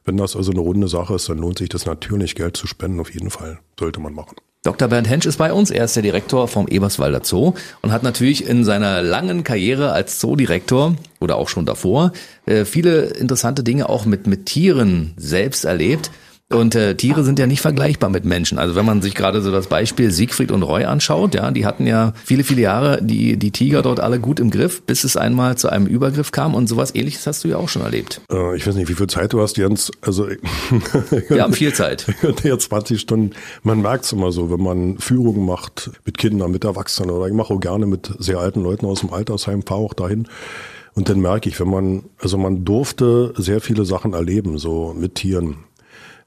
wenn das also eine runde Sache ist, dann lohnt sich das natürlich, Geld zu spenden. Auf jeden Fall sollte man machen. Dr. Bernd Hensch ist bei uns. Er ist der Direktor vom Eberswalder Zoo und hat natürlich in seiner langen Karriere als Zoodirektor oder auch schon davor äh, viele interessante Dinge auch mit, mit Tieren selbst erlebt. Und äh, Tiere sind ja nicht vergleichbar mit Menschen. Also wenn man sich gerade so das Beispiel Siegfried und Roy anschaut, ja, die hatten ja viele, viele Jahre die, die Tiger dort alle gut im Griff, bis es einmal zu einem Übergriff kam und sowas ähnliches hast du ja auch schon erlebt. Äh, ich weiß nicht, wie viel Zeit du hast, Jens. Also (laughs) Wir haben viel Zeit. Ja, 20 Stunden. Man merkt es immer so, wenn man Führungen macht mit Kindern, mit Erwachsenen oder ich mache auch gerne mit sehr alten Leuten aus dem Altersheim, fahre auch dahin. Und dann merke ich, wenn man, also man durfte sehr viele Sachen erleben, so mit Tieren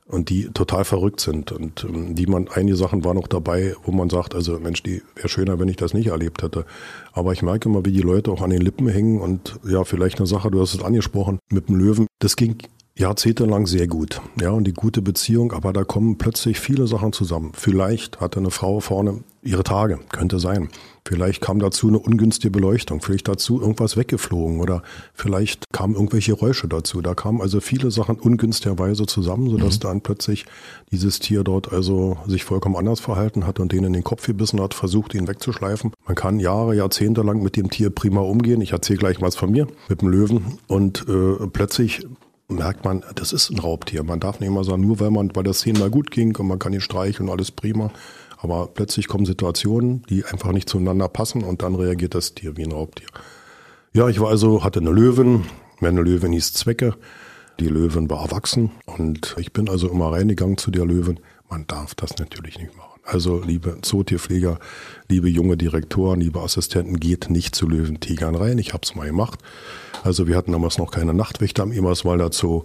und die total verrückt sind und ähm, die man einige Sachen waren noch dabei, wo man sagt, also Mensch, die wäre schöner, wenn ich das nicht erlebt hätte. Aber ich merke immer, wie die Leute auch an den Lippen hängen und ja, vielleicht eine Sache, du hast es angesprochen, mit dem Löwen. Das ging jahrzehntelang sehr gut. Ja, und die gute Beziehung, aber da kommen plötzlich viele Sachen zusammen. Vielleicht hatte eine Frau vorne ihre Tage, könnte sein. Vielleicht kam dazu eine ungünstige Beleuchtung, vielleicht dazu irgendwas weggeflogen oder vielleicht kamen irgendwelche Räusche dazu. Da kamen also viele Sachen ungünstigerweise zusammen, sodass mhm. dann plötzlich dieses Tier dort also sich vollkommen anders verhalten hat und den in den Kopf gebissen hat, versucht ihn wegzuschleifen. Man kann Jahre, Jahrzehnte lang mit dem Tier prima umgehen. Ich erzähle gleich was von mir mit dem Löwen und äh, plötzlich merkt man, das ist ein Raubtier. Man darf nicht immer sagen, nur weil man, weil das zehnmal gut ging und man kann ihn streicheln, alles prima. Aber plötzlich kommen Situationen, die einfach nicht zueinander passen und dann reagiert das Tier wie ein Raubtier. Ja, ich war also, hatte eine Löwin. Meine Löwin hieß Zwecke. Die Löwin war erwachsen und ich bin also immer reingegangen zu der Löwin. Man darf das natürlich nicht machen. Also, liebe Zootierpfleger, liebe junge Direktoren, liebe Assistenten, geht nicht zu Löwentigern rein. Ich habe es mal gemacht. Also wir hatten damals noch keine Nachtwächter am Emerswalder Zoo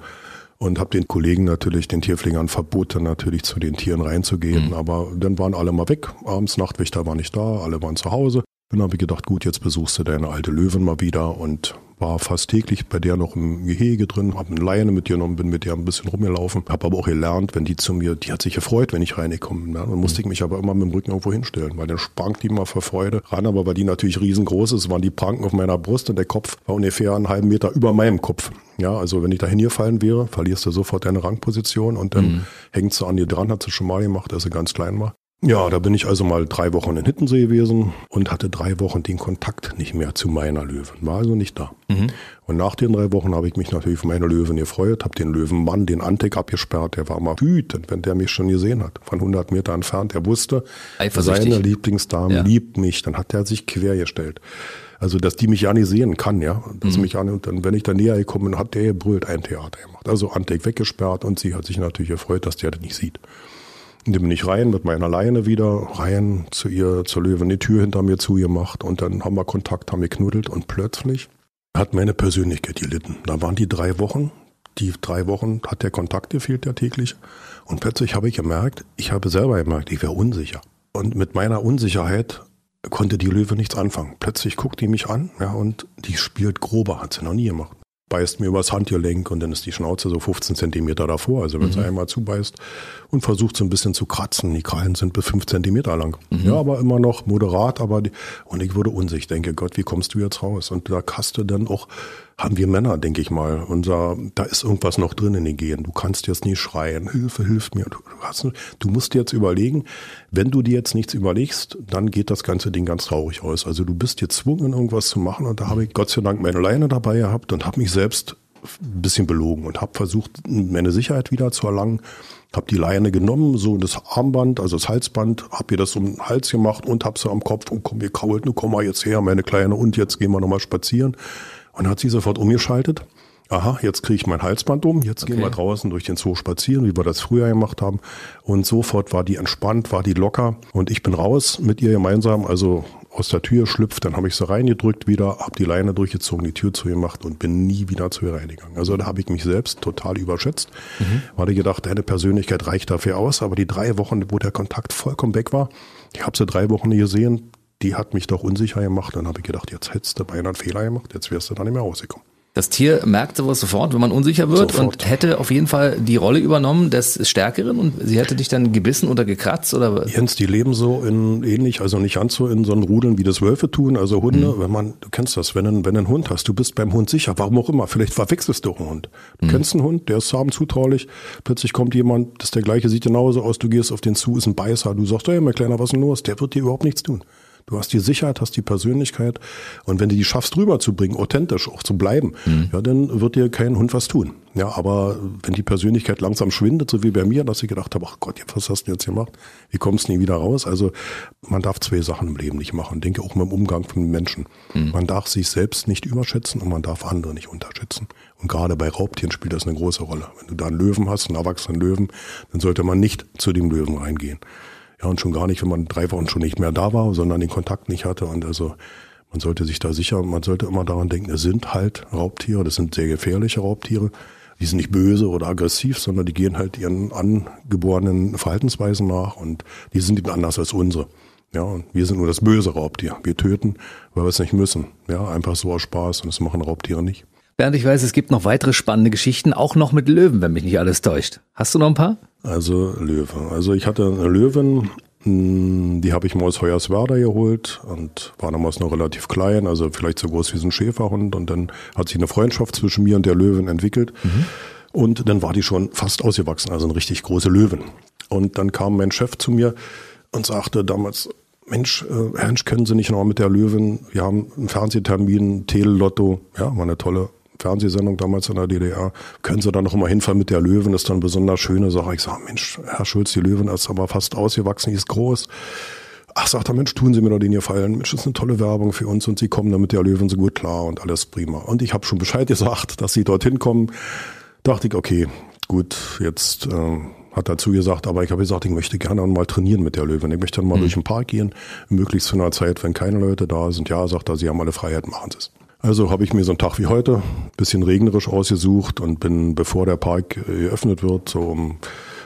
und habe den Kollegen natürlich, den Tierpflegern verboten, natürlich zu den Tieren reinzugehen. Mhm. Aber dann waren alle mal weg. Abends Nachtwächter war nicht da, alle waren zu Hause. Dann habe ich gedacht, gut, jetzt besuchst du deine alte Löwen mal wieder und war fast täglich bei der noch im Gehege drin, habe eine Leine mit ihr genommen, bin mit der ein bisschen rumgelaufen, habe aber auch gelernt, wenn die zu mir, die hat sich gefreut, wenn ich reingekommen bin. Dann musste ich mich aber immer mit dem Rücken irgendwo hinstellen, weil dann sprang die mal vor Freude ran, aber weil die natürlich riesengroß ist, waren die Pranken auf meiner Brust und der Kopf war ungefähr einen halben Meter über meinem Kopf. Ja, also wenn ich da hingefallen wäre, verlierst du sofort deine Rangposition und dann mhm. hängst du an dir dran, hat sie schon mal gemacht, als sie ganz klein war. Ja, da bin ich also mal drei Wochen in Hittensee gewesen und hatte drei Wochen den Kontakt nicht mehr zu meiner Löwen. War also nicht da. Mhm. Und nach den drei Wochen habe ich mich natürlich für meine Löwen gefreut, habe den Löwenmann, den Antek abgesperrt. Der war mal wütend, wenn der mich schon gesehen hat. Von 100 Meter entfernt. Der wusste, seine Lieblingsdame ja. liebt mich. Dann hat er sich quergestellt. Also, dass die mich ja nicht sehen kann, ja. Dass mhm. mich an, und dann, wenn ich da näher gekommen bin, hat der gebrüllt, ein Theater gemacht. Also Antek weggesperrt und sie hat sich natürlich gefreut, dass der das nicht sieht. Dann bin ich rein mit meiner Leine wieder, rein zu ihr, zur Löwen, die Tür hinter mir zugemacht und dann haben wir Kontakt, haben wir knuddelt und plötzlich hat meine Persönlichkeit gelitten. Da waren die drei Wochen, die drei Wochen hat der Kontakt gefehlt, der tägliche. Und plötzlich habe ich gemerkt, ich habe selber gemerkt, ich wäre unsicher. Und mit meiner Unsicherheit konnte die Löwe nichts anfangen. Plötzlich guckt die mich an, ja, und die spielt grober, hat sie noch nie gemacht beißt mir übers Handgelenk und dann ist die Schnauze so 15 Zentimeter davor. Also wenn mhm. sie einmal zubeißt und versucht so ein bisschen zu kratzen. Die Krallen sind bis fünf Zentimeter lang. Mhm. Ja, aber immer noch moderat, aber die, und ich wurde unsicher. Denke, Gott, wie kommst du jetzt raus? Und da hast du dann auch haben wir Männer, denke ich mal. Unser, da ist irgendwas noch drin in den Genen. Du kannst jetzt nie schreien, Hilfe, hilf mir. Du, hast, du musst jetzt überlegen, wenn du dir jetzt nichts überlegst, dann geht das ganze Ding ganz traurig aus. Also du bist gezwungen, irgendwas zu machen und da habe ich Gott sei Dank meine Leine dabei gehabt und habe mich selbst ein bisschen belogen und habe versucht, meine Sicherheit wieder zu erlangen. Habe die Leine genommen, so das Armband, also das Halsband, habe ihr das um den Hals gemacht und habe sie am Kopf und komm, wir krault, nu komm mal jetzt her, meine Kleine, und jetzt gehen wir nochmal spazieren. Und hat sie sofort umgeschaltet. Aha, jetzt kriege ich mein Halsband um, jetzt okay. gehen wir draußen durch den Zoo spazieren, wie wir das früher gemacht haben. Und sofort war die entspannt, war die locker und ich bin raus mit ihr gemeinsam, also aus der Tür schlüpft, dann habe ich sie reingedrückt wieder, habe die Leine durchgezogen, die Tür zugemacht und bin nie wieder zu ihr reingegangen. Also da habe ich mich selbst total überschätzt, mhm. weil ich gedacht, deine Persönlichkeit reicht dafür aus, aber die drei Wochen, wo der Kontakt vollkommen weg war, ich habe sie drei Wochen nie gesehen, die hat mich doch unsicher gemacht. Dann habe ich gedacht, jetzt hättest du beinahe einen Fehler gemacht, jetzt wärst du da nicht mehr rausgekommen. Das Tier merkt sowas sofort, wenn man unsicher wird sofort. und hätte auf jeden Fall die Rolle übernommen des Stärkeren und sie hätte dich dann gebissen oder gekratzt oder Jens, die leben so in ähnlich, also nicht ganz so in so einen Rudeln wie das Wölfe tun, also Hunde, mhm. wenn man, du kennst das, wenn, ein, wenn ein Hund hast, du bist beim Hund sicher, warum auch immer, vielleicht verwechselst du einen Hund. Du mhm. kennst einen Hund, der ist zahm zutraulich, plötzlich kommt jemand, das ist der gleiche, sieht genauso aus, du gehst auf den zu, ist ein Beißer, du sagst, hey, mein Kleiner, was ist denn los? Der wird dir überhaupt nichts tun. Du hast die Sicherheit, hast die Persönlichkeit. Und wenn du die schaffst, rüberzubringen, authentisch auch zu bleiben, mhm. ja, dann wird dir kein Hund was tun. Ja, aber wenn die Persönlichkeit langsam schwindet, so wie bei mir, dass ich gedacht habe, ach Gott, was hast du jetzt gemacht? Wie kommst du nie wieder raus? Also man darf zwei Sachen im Leben nicht machen. Denke auch beim Umgang von Menschen. Mhm. Man darf sich selbst nicht überschätzen und man darf andere nicht unterschätzen. Und gerade bei Raubtieren spielt das eine große Rolle. Wenn du da einen Löwen hast, einen erwachsenen Löwen, dann sollte man nicht zu dem Löwen reingehen. Ja, und schon gar nicht, wenn man drei Wochen schon nicht mehr da war, sondern den Kontakt nicht hatte. Und also man sollte sich da sicher, man sollte immer daran denken, es sind halt Raubtiere, das sind sehr gefährliche Raubtiere. Die sind nicht böse oder aggressiv, sondern die gehen halt ihren angeborenen Verhaltensweisen nach und die sind eben anders als unsere. Ja, und wir sind nur das böse Raubtier. Wir töten, weil wir es nicht müssen. Ja, einfach so aus Spaß und das machen Raubtiere nicht. Bernd, ich weiß, es gibt noch weitere spannende Geschichten, auch noch mit Löwen, wenn mich nicht alles täuscht. Hast du noch ein paar? Also Löwe. Also ich hatte eine Löwin, hm, die habe ich mal aus Hoyerswerda geholt und war damals noch relativ klein, also vielleicht so groß wie so ein Schäferhund. Und dann hat sich eine Freundschaft zwischen mir und der Löwin entwickelt. Mhm. Und dann war die schon fast ausgewachsen, also eine richtig große Löwin. Und dann kam mein Chef zu mir und sagte damals, Mensch, äh, Ernst, können Sie nicht noch mit der Löwin, wir haben einen Fernsehtermin, Telelotto, ja, war eine tolle Fernsehsendung damals in der DDR. Können Sie da noch mal hinfahren mit der Löwen? Ist dann eine besonders schöne Sache. Ich sage, Mensch, Herr Schulz, die Löwen ist aber fast ausgewachsen, die ist groß. Ach, sagt er, Mensch, tun Sie mir doch den Gefallen. Mensch, das ist eine tolle Werbung für uns und Sie kommen dann mit der Löwen so gut klar und alles prima. Und ich habe schon Bescheid gesagt, dass Sie dorthin kommen. Dachte ich, okay, gut, jetzt äh, hat er zugesagt, aber ich habe gesagt, ich möchte gerne mal trainieren mit der Löwen. Ich möchte dann mal mhm. durch den Park gehen, möglichst zu einer Zeit, wenn keine Leute da sind. Ja, sagt er, Sie haben alle Freiheit, machen Sie es. Also habe ich mir so einen Tag wie heute, bisschen regnerisch ausgesucht und bin, bevor der Park äh, geöffnet wird, so um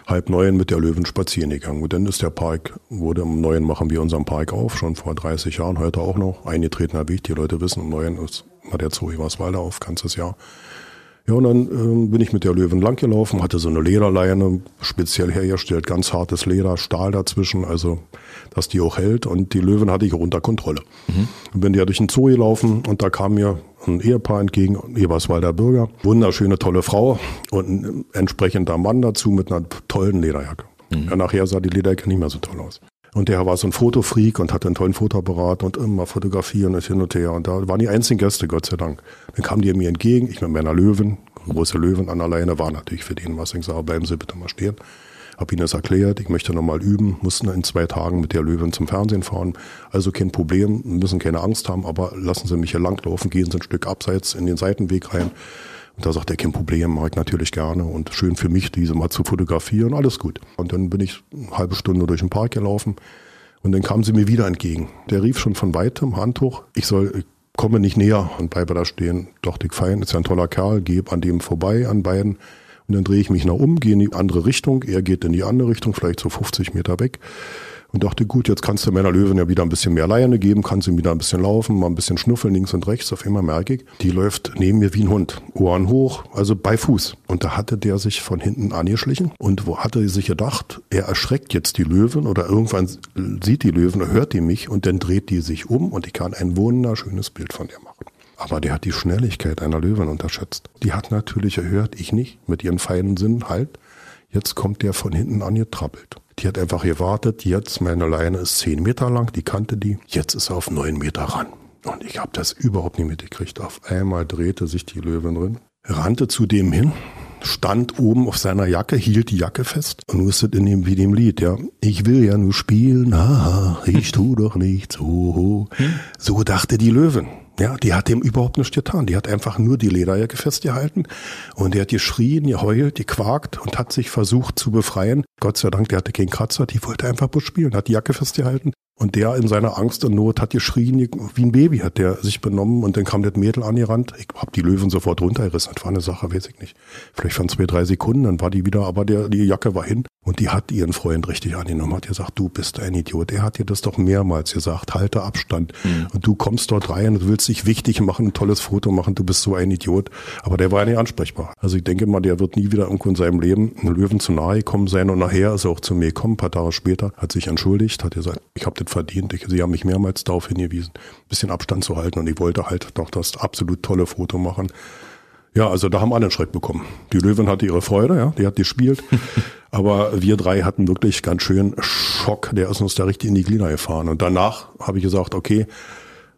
halb neun mit der Löwen spazieren gegangen. Und dann ist der Park, wurde um neun machen wir unseren Park auf, schon vor 30 Jahren, heute auch noch, eingetretener Weg. Die Leute wissen, um neun ist mal der Zoo Eberswalde auf, ganzes Jahr. Ja, und dann äh, bin ich mit der Löwen langgelaufen, hatte so eine Lederleine, speziell hergestellt, ganz hartes Leder, Stahl dazwischen, also dass die auch hält. Und die Löwen hatte ich auch unter Kontrolle. Mhm. Und bin ja durch den Zoo gelaufen und da kam mir ein Ehepaar entgegen, Eberswalder Bürger, wunderschöne, tolle Frau und ein entsprechender Mann dazu mit einer tollen Lederjacke. Mhm. Ja, nachher sah die Lederjacke nicht mehr so toll aus. Und der war so ein Fotofreak und hatte einen tollen Fotoapparat und immer fotografieren und hin und her. Und da waren die einzigen Gäste, Gott sei Dank. Dann kamen die mir entgegen, ich mit meiner Löwen, große Löwen an der Leine, war natürlich für den was. Ich sage, bleiben Sie bitte mal stehen. Hab ihnen das erklärt, ich möchte nochmal üben, mussten in zwei Tagen mit der Löwen zum Fernsehen fahren. Also kein Problem, müssen keine Angst haben, aber lassen Sie mich hier langlaufen, gehen Sie ein Stück abseits in den Seitenweg rein. Und da sagt er, kein Problem, ich natürlich gerne und schön für mich, diese mal zu fotografieren, alles gut. Und dann bin ich eine halbe Stunde durch den Park gelaufen und dann kam sie mir wieder entgegen. Der rief schon von weitem, Hand hoch, ich soll, ich komme nicht näher und bleibe da stehen. Doch, dick fein, ist ja ein toller Kerl, gebe an dem vorbei, an beiden. Und dann drehe ich mich nach um, gehe in die andere Richtung, er geht in die andere Richtung, vielleicht so 50 Meter weg und dachte, gut, jetzt kannst du meiner Löwen ja wieder ein bisschen mehr Leine geben, kannst ihm wieder ein bisschen laufen, mal ein bisschen schnuffeln links und rechts. Auf einmal merke ich, die läuft neben mir wie ein Hund. Ohren hoch, also bei Fuß. Und da hatte der sich von hinten angeschlichen und wo hatte sich gedacht, er erschreckt jetzt die Löwen oder irgendwann sieht die Löwen, hört die mich und dann dreht die sich um und ich kann ein wunderschönes Bild von der machen. Aber der hat die Schnelligkeit einer Löwin unterschätzt. Die hat natürlich gehört, ich nicht, mit ihren feinen Sinn, halt. Jetzt kommt der von hinten angetrappelt. Die hat einfach gewartet, jetzt meine Leine ist zehn Meter lang, die kannte die, jetzt ist er auf neun Meter ran. Und ich habe das überhaupt nicht mitgekriegt. Auf einmal drehte sich die Löwin drin, rannte zu dem hin, stand oben auf seiner Jacke, hielt die Jacke fest und wusste in dem, wie dem Lied, ja. Ich will ja nur spielen, haha, ich tu doch nichts, hoho. So dachte die Löwin. Ja, die hat dem überhaupt nichts getan. Die hat einfach nur die Lederjacke festgehalten und der hat geschrien, geheult, gequakt und hat sich versucht zu befreien. Gott sei Dank, der hatte keinen Kratzer, die wollte einfach bloß spielen, hat die Jacke festgehalten und der in seiner Angst und Not hat geschrien, wie ein Baby hat der sich benommen und dann kam das Mädel angerannt. Ich hab die Löwen sofort runtergerissen. Das war eine Sache, weiß ich nicht. Vielleicht waren zwei, drei Sekunden, dann war die wieder, aber der, die Jacke war hin und die hat ihren Freund richtig angenommen, hat gesagt, du bist ein Idiot. Er hat dir das doch mehrmals gesagt, halte Abstand. Mhm. Und du kommst dort rein und willst dich wichtig machen, ein tolles Foto machen, du bist so ein Idiot. Aber der war ja nicht ansprechbar. Also ich denke mal, der wird nie wieder irgendwo in seinem Leben einem Löwen zu nahe gekommen sein und nachher ist er auch zu mir gekommen, ein paar Tage später, hat sich entschuldigt, hat gesagt, ich habe das verdient. Ich, sie haben mich mehrmals darauf hingewiesen, ein bisschen Abstand zu halten und ich wollte halt doch das absolut tolle Foto machen. Ja, also da haben alle einen Schreck bekommen. Die Löwin hatte ihre Freude, ja, die hat gespielt. (laughs) aber wir drei hatten wirklich ganz schön Schock. Der ist uns da richtig in die Glieder gefahren. Und danach habe ich gesagt, okay,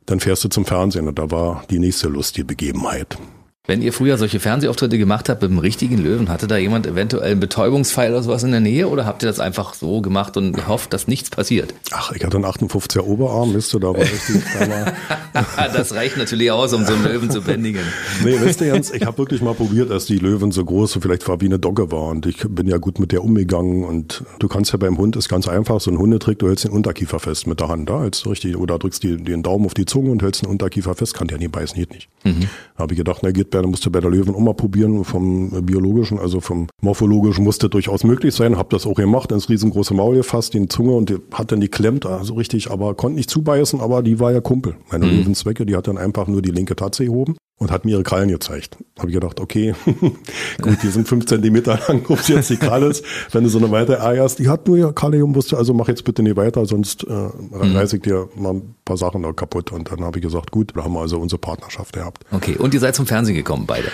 dann fährst du zum Fernsehen. Und da war die nächste lustige Begebenheit. Wenn ihr früher solche Fernsehauftritte gemacht habt mit dem richtigen Löwen, hatte da jemand eventuell einen Betäubungspfeil oder sowas in der Nähe oder habt ihr das einfach so gemacht und gehofft, dass nichts passiert? Ach, ich hatte einen 58er Oberarm, wisst ihr, da war richtig. (laughs) Da das reicht natürlich aus, um so einen Löwen zu bändigen. Nee, wisst ihr Jens, ich habe wirklich mal probiert, dass die Löwen so groß, so vielleicht war wie eine Dogge war und ich bin ja gut mit der umgegangen und du kannst ja beim Hund, ist ganz einfach, so ein Hundetrick, du hältst den Unterkiefer fest mit der Hand da, als richtig, oder drückst die, den Daumen auf die Zunge und hältst den Unterkiefer fest, kann der nie beißen, geht nicht. Mhm. Habe ich gedacht, na geht Berne musste bei der Löwen auch mal probieren, vom biologischen, also vom morphologischen musste durchaus möglich sein. Hab das auch gemacht, ins riesengroße Maul gefasst, die Zunge und die hat dann die klemmt, also richtig, aber konnte nicht zubeißen, aber die war ja Kumpel. Meine mhm. Löwenzwecke, die hat dann einfach nur die linke Tatze gehoben und hat mir ihre Krallen gezeigt. Habe ich gedacht, okay, (laughs) gut, die sind fünf Zentimeter lang, (laughs) ob jetzt die Kralle ist, wenn du so eine weiter ärgerst, die hat nur ja Kalium, wusste, also mach jetzt bitte nicht weiter, sonst äh, mhm. reiße ich dir mal ein paar Sachen da kaputt. Und dann habe ich gesagt, gut, da haben wir also unsere Partnerschaft gehabt. Okay, und ihr seid zum Fernsehen gekommen, beide?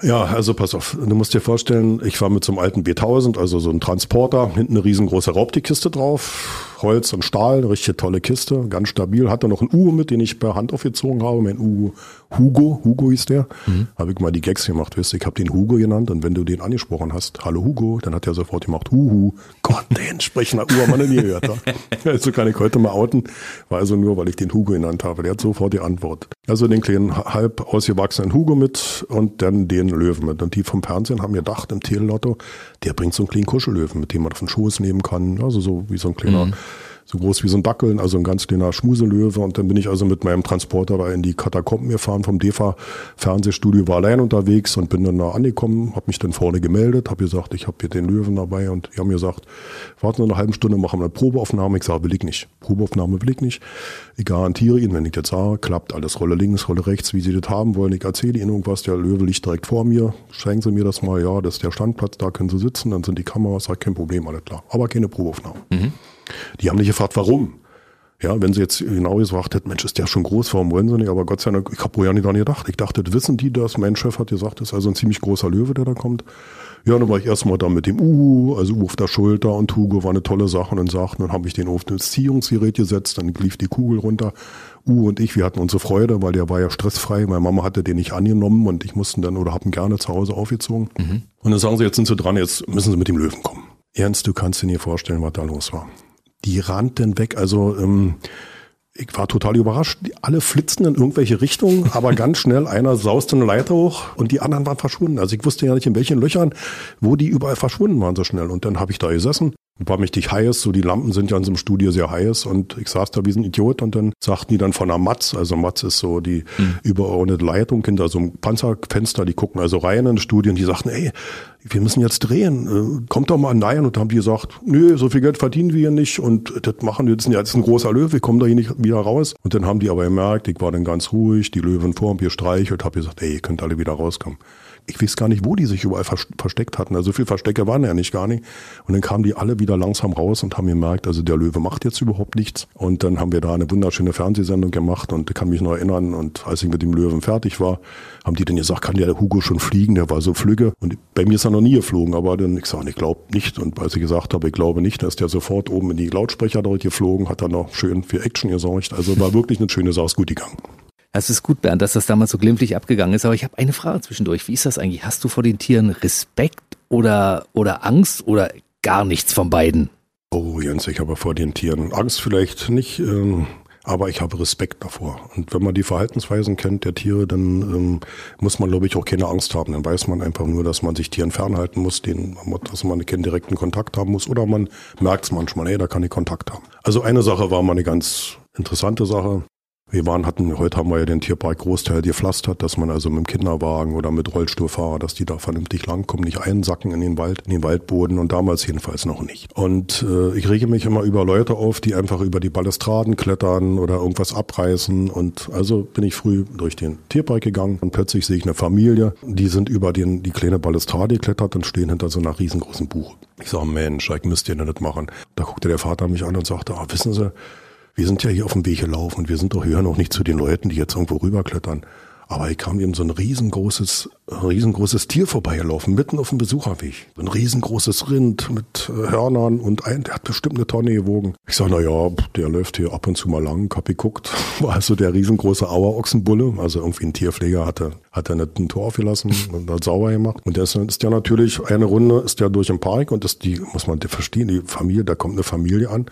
Ja, also pass auf, du musst dir vorstellen, ich war mit so einem alten B1000, also so ein Transporter, hinten eine riesengroße Raubtierkiste drauf, Holz und Stahl, eine richtig tolle Kiste, ganz stabil. Hatte noch einen Uhu mit, den ich per Hand aufgezogen habe. Mein Uhu Hugo, Hugo hieß der. Mhm. Habe ich mal die Gags gemacht, weißt ich habe den Hugo genannt und wenn du den angesprochen hast, hallo Hugo, dann hat er sofort gemacht, Huhu. Gott, der entsprechende Urmann nie gehört. Also (laughs) kann ich heute mal outen. War also nur, weil ich den Hugo genannt habe. Der hat sofort die Antwort. Also den kleinen halb ausgewachsenen Hugo mit und dann den Löwen mit. Und die vom Fernsehen haben gedacht im Telelotto, der bringt so einen kleinen Kuschellöwen, mit dem man auf den Schoß nehmen kann. Also so wie so ein kleiner mhm so groß wie so ein Dackeln, also ein ganz kleiner Schmuselöwe. Und dann bin ich also mit meinem Transporter da in die Katakomben gefahren vom DEFA Fernsehstudio, war allein unterwegs und bin dann da angekommen, habe mich dann vorne gemeldet, habe gesagt, ich habe hier den Löwen dabei und die haben gesagt, warten eine halbe Stunde, machen wir eine Probeaufnahme. Ich sage, will ich nicht. Probeaufnahme will ich nicht. Ich garantiere Ihnen, wenn ich jetzt sage, klappt alles, Rolle links, Rolle rechts, wie Sie das haben wollen. Ich erzähle Ihnen irgendwas, der Löwe liegt direkt vor mir. Schenken Sie mir das mal, ja, das ist der Standplatz, da können Sie sitzen, dann sind die Kameras, sagt kein Problem, alles klar. Aber keine Probeaufnahme. Mhm. Die haben nicht gefragt, warum. Ja, wenn sie jetzt genau gesagt hätten, Mensch, ist der schon groß, warum wollen sie nicht? Aber Gott sei Dank, ich habe wohl ja nicht daran gedacht. Ich dachte, wissen die das? Mein Chef hat gesagt, das ist also ein ziemlich großer Löwe, der da kommt. Ja, dann war ich erstmal da mit dem Uhu, also Uhu auf der Schulter und Hugo war eine tolle Sache und dann sagten, dann habe ich den auf das Ziehungsgerät gesetzt, dann lief die Kugel runter. Uhu und ich, wir hatten unsere Freude, weil der war ja stressfrei. Meine Mama hatte den nicht angenommen und ich musste dann oder haben gerne zu Hause aufgezogen. Mhm. Und dann sagen sie, jetzt sind sie dran, jetzt müssen sie mit dem Löwen kommen. Ernst, du kannst dir nicht vorstellen, was da los war die rannten weg. Also ähm, ich war total überrascht. Alle flitzten in irgendwelche Richtungen, (laughs) aber ganz schnell einer sauste eine Leiter hoch und die anderen waren verschwunden. Also ich wusste ja nicht, in welchen Löchern, wo die überall verschwunden waren so schnell. Und dann habe ich da gesessen war mächtig heiß, so die Lampen sind ja in so einem Studio sehr heiß und ich saß da wie ein Idiot und dann sagten die dann von einer Matz, also Matz ist so die mhm. übergeordnete Leitung hinter so einem Panzerfenster, die gucken also rein in und die sagten, ey, wir müssen jetzt drehen, äh, kommt doch mal nein. Und haben die gesagt, nö, so viel Geld verdienen wir hier nicht. Und das machen wir, das ist jetzt ein großer Löwe, wir kommen da hier nicht wieder raus. Und dann haben die aber gemerkt, ich war dann ganz ruhig, die Löwen vor mir streichelt, habe gesagt, ey, ihr könnt alle wieder rauskommen ich weiß gar nicht, wo die sich überall versteckt hatten. Also so viel Verstecke waren ja nicht gar nicht. Und dann kamen die alle wieder langsam raus und haben gemerkt, also der Löwe macht jetzt überhaupt nichts. Und dann haben wir da eine wunderschöne Fernsehsendung gemacht und ich kann mich noch erinnern. Und als ich mit dem Löwen fertig war, haben die dann gesagt, kann der Hugo schon fliegen? Der war so flügge. Und bei mir ist er noch nie geflogen, aber dann, ich sage, ich glaube nicht. Und als ich gesagt habe, ich glaube nicht, dann ist der sofort oben in die Lautsprecher dort geflogen, hat dann noch schön für Action gesorgt. Also war wirklich eine schöne Sache, gut gegangen. Das ist gut, Bernd, dass das damals so glimpflich abgegangen ist. Aber ich habe eine Frage zwischendurch. Wie ist das eigentlich? Hast du vor den Tieren Respekt oder, oder Angst oder gar nichts von beiden? Oh, Jens, ich habe vor den Tieren Angst vielleicht nicht, ähm, aber ich habe Respekt davor. Und wenn man die Verhaltensweisen kennt der Tiere, dann ähm, muss man, glaube ich, auch keine Angst haben. Dann weiß man einfach nur, dass man sich Tieren fernhalten muss, denen, dass man keinen direkten Kontakt haben muss. Oder man merkt es manchmal, ey, da kann ich Kontakt haben. Also eine Sache war mal eine ganz interessante Sache. Wir waren, hatten, heute haben wir ja den Tierpark Großteil gepflastert, dass man also mit dem Kinderwagen oder mit Rollstuhlfahrer, dass die da vernünftig langkommen, nicht einsacken in den Wald, in den Waldboden und damals jedenfalls noch nicht. Und äh, ich rege mich immer über Leute auf, die einfach über die Balustraden klettern oder irgendwas abreißen und also bin ich früh durch den Tierpark gegangen und plötzlich sehe ich eine Familie, die sind über den, die kleine Balustrade geklettert und stehen hinter so einer riesengroßen Buche. Ich sage, Mensch, ich müsst ihr nicht machen. Da guckte der Vater mich an und sagte, ah, wissen Sie, wir sind ja hier auf dem Weg gelaufen und wir sind doch hier noch nicht zu den Leuten, die jetzt irgendwo rüberklettern. Aber hier kam eben so ein riesengroßes, riesengroßes Tier vorbeigelaufen, mitten auf dem Besucherweg. So ein riesengroßes Rind mit äh, Hörnern und ein, der hat bestimmt eine Tonne gewogen. Ich sag, na ja, der läuft hier ab und zu mal lang, hab geguckt. (laughs) War also der riesengroße Auerochsenbulle, also irgendwie ein Tierpfleger hatte, hat er nicht ein Tor aufgelassen (laughs) und hat sauber gemacht. Und das ist ja natürlich eine Runde, ist der durch den Park und das, die, muss man verstehen, die Familie, da kommt eine Familie an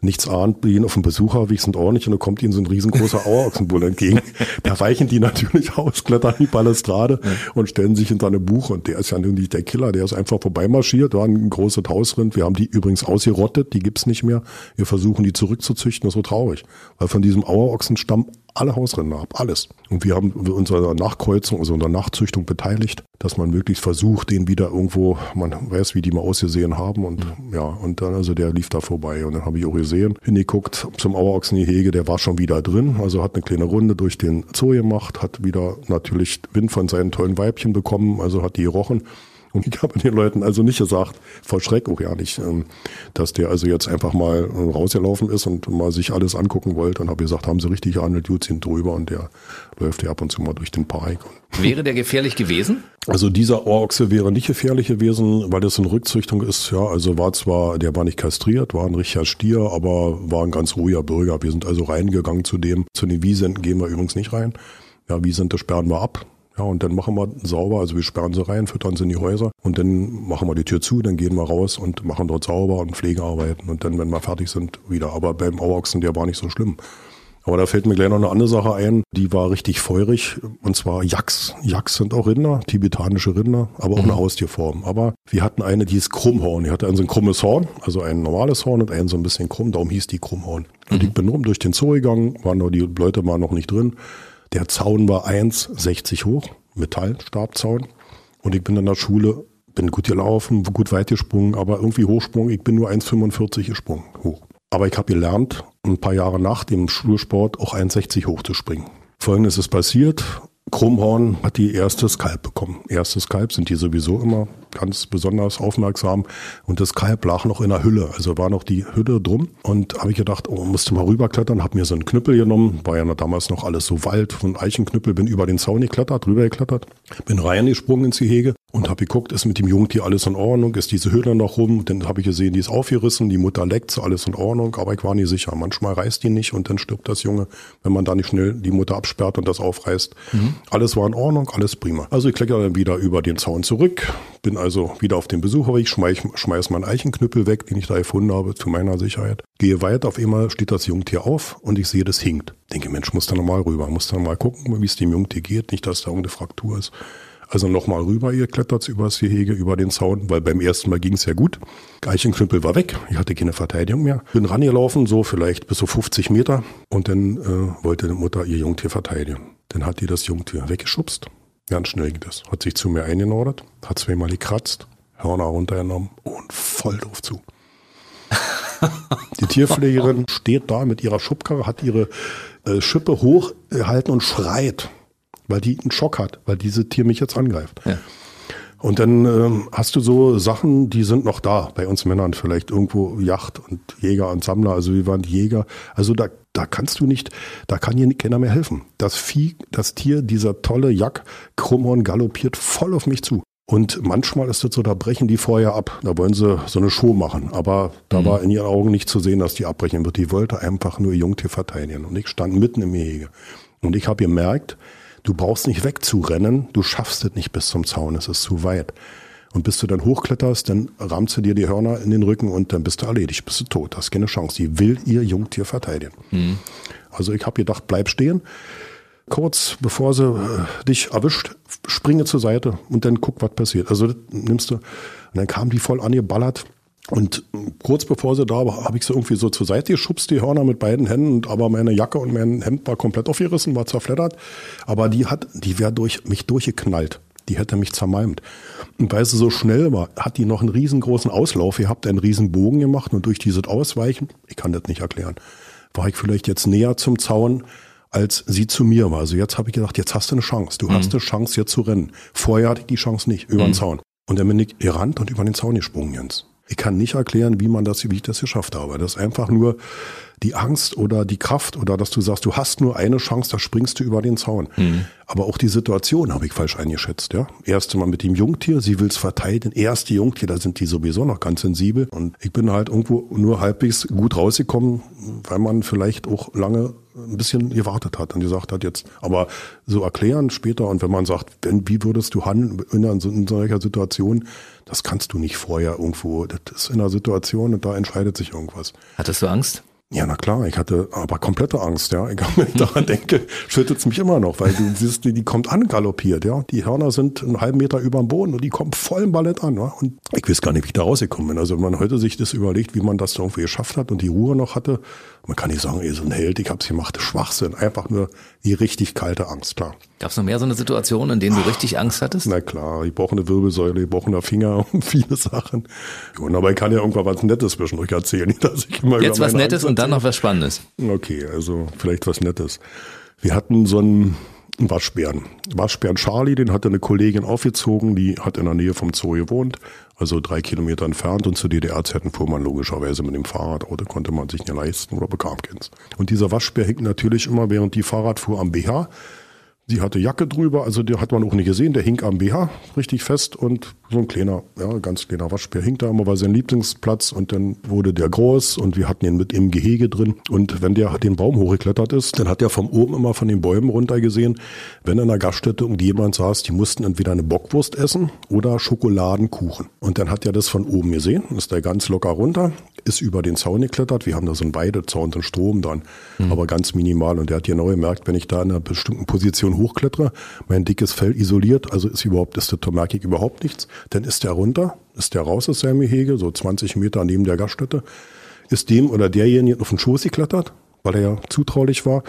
nichts ahnt, gehen auf den Besucherweg, sind ordentlich und dann kommt ihnen so ein riesengroßer Auerochsenbull entgegen. (laughs) Da weichen die natürlich aus, klettern die Balustrade ja. und stellen sich in seine Buche. Und der ist ja nicht der Killer, der ist einfach vorbeimarschiert, war ein großes Hausrind. Wir haben die übrigens ausgerottet, die gibt's nicht mehr. Wir versuchen die zurückzuzüchten, das ist so traurig. Weil von diesem Auerochsen stammen alle Hausrinder ab, alles. Und wir haben unsere Nachkreuzung, also unsere Nachzüchtung beteiligt, dass man wirklich versucht, den wieder irgendwo, man weiß, wie die mal ausgesehen haben und mhm. ja, und dann, also der lief da vorbei und dann habe ich auch gesehen, hingeguckt zum Auerochsengehege, der war schon wieder drin, also hat eine kleine Runde durch den Zoo gemacht, hat wieder natürlich Wind von seinen tollen Weibchen bekommen, also hat die gerochen und ich habe den Leuten also nicht gesagt, voll Schreck auch ja nicht, ähm, dass der also jetzt einfach mal äh, rausgelaufen ist und mal sich alles angucken wollte. Und habe gesagt, haben sie richtig gehandelt, gut sind drüber und der läuft ja ab und zu mal durch den Park. (laughs) Wäre der gefährlich gewesen? Also dieser Ohrochse wäre nicht gefährlich gewesen, weil das eine Rückzüchtung ist. Ja, also war zwar, der war nicht kastriert, war ein richtiger Stier, aber war ein ganz ruhiger Bürger. Wir sind also reingegangen zu dem. Zu den Wiesenten gehen wir übrigens nicht rein. Ja, Wiesente sperren wir ab. Ja, und dann machen wir sauber, also wir sperren sie rein, füttern sie in die Häuser und dann machen wir die Tür zu, dann gehen wir raus und machen dort sauber und Pflegearbeiten und dann, wenn wir fertig sind, wieder. Aber beim Auwachsen, der war nicht so schlimm. Aber da fällt mir gleich noch eine andere Sache ein, die war richtig feurig, und zwar Yaks. Yaks sind auch Rinder, tibetanische Rinder, aber auch mhm. eine Haustierform. Aber wir hatten eine, die ist Krummhorn. Die hatte ein so ein krummes Horn, also ein normales Horn und ein so ein bisschen krumm, darum hieß die Krummhorn. Und mhm. ich bin rum durch den Zoo gegangen, waren noch, die Leute waren noch nicht drin. Der Zaun war 1,60 hoch, Metallstabzaun. Und ich bin in der Schule, bin gut gelaufen, gut weit gesprungen, aber irgendwie Hochsprung, ich bin nur 1,45 gesprungen hoch. Aber ich habe gelernt, ein paar Jahre nach dem Schulsport auch 1,60 hochzuspringen. Folgendes ist passiert. Krummhorn hat die erste Kalb bekommen. Erstes Kalb sind die sowieso immer ganz besonders aufmerksam. Und das Kalb lag noch in der Hülle, also war noch die Hülle drum. Und habe ich gedacht, oh, musste mal rüberklettern, habe mir so einen Knüppel genommen, war ja damals noch alles so Wald, von Eichenknüppel, bin über den Zaun geklettert, rüber geklettert, bin reingesprungen ins Gehege und habe geguckt, ist mit dem Jungtier alles in Ordnung, ist diese Hülle noch rum, dann habe ich gesehen, die ist aufgerissen, die Mutter leckt, alles in Ordnung, aber ich war nicht sicher. Manchmal reißt die nicht und dann stirbt das Junge, wenn man da nicht schnell die Mutter absperrt und das aufreißt. Mhm. Alles war in Ordnung, alles prima. Also ich kletter dann wieder über den Zaun zurück, bin also wieder auf den Besucherweg, schmeiß, schmeiß meinen Eichenknüppel weg, den ich da gefunden habe, zu meiner Sicherheit. Gehe weiter, auf einmal steht das Jungtier auf und ich sehe, das hinkt. Denke, Mensch, muss da nochmal rüber, muss da nochmal gucken, wie es dem Jungtier geht, nicht, dass da irgendeine Fraktur ist. Also nochmal rüber, ihr klettert übers Gehege, über den Zaun, weil beim ersten Mal ging es ja gut. Eichenknüppel war weg, ich hatte keine Verteidigung mehr. Bin rangelaufen, so vielleicht bis so 50 Meter und dann äh, wollte die Mutter ihr Jungtier verteidigen. Dann hat die das Jungtier weggeschubst Ganz schnell ging das. Hat sich zu mir eingenordet, hat zweimal gekratzt, Hörner runtergenommen und voll drauf zu. Die Tierpflegerin (laughs) steht da mit ihrer Schubkarre, hat ihre äh, Schippe hochgehalten und schreit, weil die einen Schock hat, weil dieses Tier mich jetzt angreift. Ja. Und dann ähm, hast du so Sachen, die sind noch da, bei uns Männern vielleicht irgendwo Yacht und Jäger und Sammler, also wir waren Jäger. Also da, da kannst du nicht, da kann dir keiner mehr helfen. Das Vieh, das Tier, dieser tolle Jack, Krummhorn galoppiert voll auf mich zu. Und manchmal ist es so, da brechen die vorher ab. Da wollen sie so eine Show machen. Aber da mhm. war in ihren Augen nicht zu sehen, dass die abbrechen wird. Die wollte einfach nur Jungtier verteidigen. Und ich stand mitten im Gehege. Und ich habe gemerkt, du brauchst nicht wegzurennen. Du schaffst es nicht bis zum Zaun. Es ist zu weit. Und bis du dann hochkletterst, dann rammst du dir die Hörner in den Rücken und dann bist du erledigt, bist du tot. Hast keine Chance. Die will ihr Jungtier verteidigen. Mhm. Also ich habe gedacht, bleib stehen kurz bevor sie äh, dich erwischt, springe zur Seite und dann guck, was passiert. Also nimmst du, und dann kam die voll angeballert. Und kurz bevor sie da war, habe ich sie irgendwie so zur Seite geschubst, die Hörner mit beiden Händen, und aber meine Jacke und mein Hemd war komplett aufgerissen, war zerfleddert. Aber die hat, die wäre durch mich durchgeknallt. Die hätte mich zermalmt. Und weil sie so schnell war, hat die noch einen riesengroßen Auslauf gehabt, einen riesen Bogen gemacht und durch dieses Ausweichen, ich kann das nicht erklären, war ich vielleicht jetzt näher zum Zaun, als sie zu mir war. Also jetzt habe ich gedacht, jetzt hast du eine Chance. Du mhm. hast eine Chance, jetzt zu rennen. Vorher hatte ich die Chance nicht, über den mhm. Zaun. Und dann bin ich gerannt und über den Zaun gesprungen, Jens. Ich kann nicht erklären, wie man das, wie ich das geschafft habe. Das ist einfach nur die Angst oder die Kraft oder dass du sagst, du hast nur eine Chance, da springst du über den Zaun. Mhm. Aber auch die Situation habe ich falsch eingeschätzt, ja. Erste Mal mit dem Jungtier, sie will es verteidigen. Erste Jungtier, da sind die sowieso noch ganz sensibel. Und ich bin halt irgendwo nur halbwegs gut rausgekommen, weil man vielleicht auch lange ein bisschen gewartet hat und gesagt hat jetzt, aber so erklären später und wenn man sagt, wenn, wie würdest du handeln in, einer, in solcher Situation, das kannst du nicht vorher irgendwo, das ist in einer Situation und da entscheidet sich irgendwas. Hattest du Angst? Ja, na klar, ich hatte aber komplette Angst, ja. Ich, (laughs) wenn ich daran denke, schüttet es mich immer noch, weil du siehst, die, die kommt angaloppiert, ja. Die Hörner sind einen halben Meter über dem Boden und die kommt voll im Ballett an, ja. Und ich weiß gar nicht, wie ich da rausgekommen bin. Also wenn man heute sich das überlegt, wie man das irgendwie geschafft hat und die Ruhe noch hatte, man kann nicht sagen, ey, so ein Held, ich hab's gemacht, Schwachsinn. Einfach nur die richtig kalte Angst, klar. Gab es noch mehr so eine Situation, in denen du richtig Angst hattest? Na klar, ich brauche eine Wirbelsäule, ich brauche einen Finger (laughs) und viele Sachen. Und aber ich kann ja irgendwann was Nettes zwischendurch erzählen. (laughs) Dass ich immer Jetzt was Nettes und dann noch was Spannendes. Okay, also vielleicht was Nettes. Wir hatten so einen Waschbären. Waschbären Charlie, den hatte eine Kollegin aufgezogen, die hat in der Nähe vom Zoo gewohnt also drei Kilometer entfernt und zu DDR-Zeiten fuhr man logischerweise mit dem Fahrrad, konnte man sich nicht leisten oder bekam keins. Und dieser Waschbär hängt natürlich immer, während die Fahrrad fuhr, am BH Sie hatte Jacke drüber, also der hat man auch nicht gesehen, der hing am BH richtig fest und so ein kleiner, ja, ganz kleiner Waschbär hing da immer, war sein Lieblingsplatz und dann wurde der groß und wir hatten ihn mit im Gehege drin. Und wenn der den Baum hochgeklettert ist, dann hat er vom oben immer von den Bäumen runter gesehen, wenn in der Gaststätte irgendjemand saß, die mussten entweder eine Bockwurst essen oder Schokoladenkuchen. Und dann hat er das von oben gesehen, ist der ganz locker runter, ist über den Zaun geklettert, wir haben da so einen Weidezaun, so einen Strom dran, mhm. aber ganz minimal. Und der hat genau gemerkt, wenn ich da in einer bestimmten Position hochklettere, mein dickes Fell isoliert, also ist überhaupt, ist der merke ich überhaupt nichts. Dann ist der runter, ist der raus aus seinem Gehege, so 20 Meter neben der Gaststätte, ist dem oder derjenige auf den Schoß geklettert, weil er ja zutraulich war,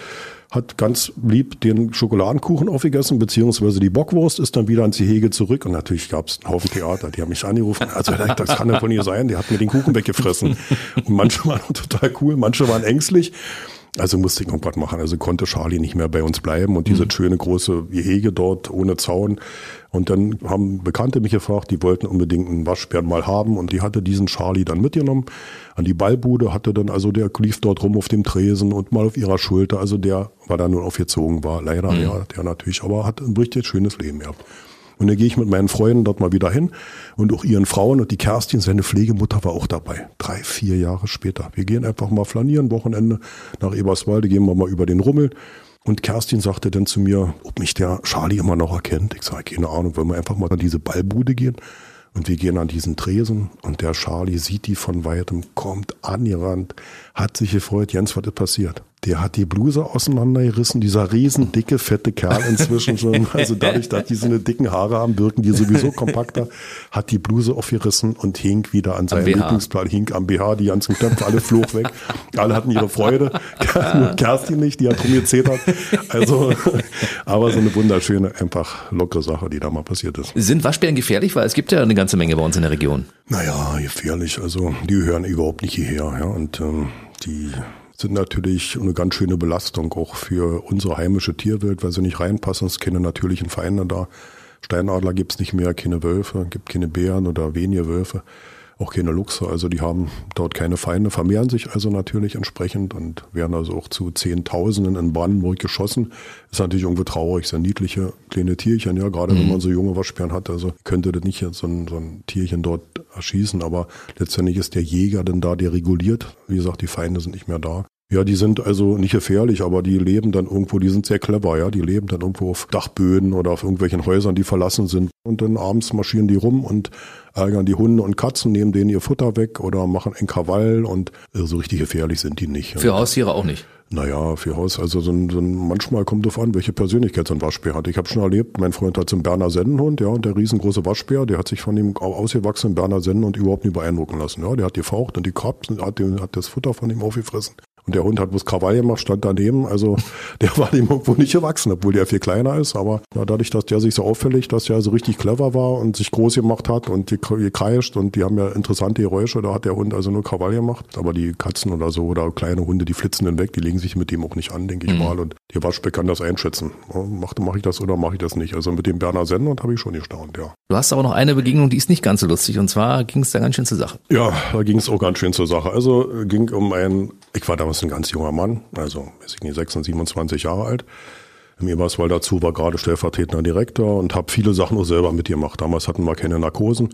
hat ganz lieb den Schokoladenkuchen aufgegessen, beziehungsweise die Bockwurst ist dann wieder ins Gehege zurück und natürlich gab es einen Haufen Theater, die haben mich angerufen, also das kann ja von ihr sein, der hat mir den Kuchen weggefressen. Und manche waren total cool, manche waren ängstlich. Also musste ich irgendwas machen. Also konnte Charlie nicht mehr bei uns bleiben und diese mhm. schöne große Gehege dort ohne Zaun. Und dann haben Bekannte mich gefragt, die wollten unbedingt einen Waschbären mal haben und die hatte diesen Charlie dann mitgenommen an die Ballbude, hatte dann, also der lief dort rum auf dem Tresen und mal auf ihrer Schulter. Also der war da nur aufgezogen, war leider, mhm. ja, der natürlich, aber hat ein richtig schönes Leben gehabt. Und dann gehe ich mit meinen Freunden dort mal wieder hin und auch ihren Frauen und die Kerstin, seine Pflegemutter, war auch dabei. Drei, vier Jahre später. Wir gehen einfach mal flanieren, Wochenende nach Eberswalde, gehen wir mal über den Rummel. Und Kerstin sagte dann zu mir, ob mich der Charlie immer noch erkennt. Ich sage, keine Ahnung, wollen wir einfach mal an diese Ballbude gehen? Und wir gehen an diesen Tresen und der Charlie sieht die von weitem, kommt angerannt, hat sich gefreut, Jens, was ist passiert? Der hat die Bluse auseinandergerissen, dieser riesen dicke, fette Kerl inzwischen schon. (laughs) Also dadurch, dass die so eine dicken Haare haben, wirken die sowieso kompakter, hat die Bluse aufgerissen und hing wieder an seinem Lieblingsplan, hing am BH, die ganzen Knöpfe, alle flog weg. Alle hatten ihre Freude. (laughs) Nur Kerstin nicht, die hat rumgezetert. Also, aber so eine wunderschöne, einfach lockere Sache, die da mal passiert ist. Sind Waschbären gefährlich? Weil es gibt ja eine ganze Menge bei uns in der Region. Naja, gefährlich. Also die hören überhaupt nicht hierher. Ja, und ähm, die sind natürlich eine ganz schöne Belastung auch für unsere heimische Tierwelt, weil sie nicht reinpassen. Es keine natürlichen Feinde da. Steinadler gibt's nicht mehr, keine Wölfe, gibt keine Bären oder wenige Wölfe, auch keine Luchse. Also die haben dort keine Feinde, vermehren sich also natürlich entsprechend und werden also auch zu Zehntausenden in Brandenburg geschossen. Ist natürlich irgendwo traurig, sind niedliche kleine Tierchen, ja, gerade mhm. wenn man so junge Waschbären hat, also könnte das nicht so ein, so ein Tierchen dort erschießen, aber letztendlich ist der Jäger denn da, der reguliert. Wie gesagt, die Feinde sind nicht mehr da. Ja, die sind also nicht gefährlich, aber die leben dann irgendwo, die sind sehr clever, ja. Die leben dann irgendwo auf Dachböden oder auf irgendwelchen Häusern, die verlassen sind. Und dann abends marschieren die rum und ärgern die Hunde und Katzen, nehmen denen ihr Futter weg oder machen einen Krawall und so richtig gefährlich sind die nicht. Für Haustiere auch nicht. Naja, für Haus, also so ein, so ein, manchmal kommt drauf an, welche Persönlichkeit so ein Waschbär hat. Ich habe schon erlebt, mein Freund hat so einen Berner Sennenhund, ja, und der riesengroße Waschbär, der hat sich von dem ausgewachsenen Berner Sennenhund überhaupt nicht beeindrucken lassen. Ja, der hat gefaucht und die Krabs, hat, hat das Futter von ihm aufgefressen. Und der Hund hat bloß Krawall gemacht, stand daneben. Also (laughs) der war dem irgendwo nicht gewachsen, obwohl der viel kleiner ist. Aber ja, dadurch, dass der sich so auffällig, dass der so richtig clever war und sich groß gemacht hat und gekreischt und die haben ja interessante Geräusche, da hat der Hund also nur Krawall gemacht. Aber die Katzen oder so oder kleine Hunde, die flitzen dann weg, die legen sich mit dem auch nicht an, denke ich mhm. mal. Und der Waschbeck kann das einschätzen. Mache mach ich das oder mache ich das nicht? Also mit dem Berner Sennhund habe ich schon gestaunt, ja. Du hast aber noch eine Begegnung, die ist nicht ganz so lustig. Und zwar ging es da ganz schön zur Sache. Ja, da ging es auch ganz schön zur Sache. Also ging um ein, ich war damals ein ganz junger Mann, also weiß ich nicht, 26, 27 Jahre alt. Mir war es, weil dazu war gerade stellvertretender Direktor und habe viele Sachen auch selber mitgemacht. Damals hatten wir keine Narkosen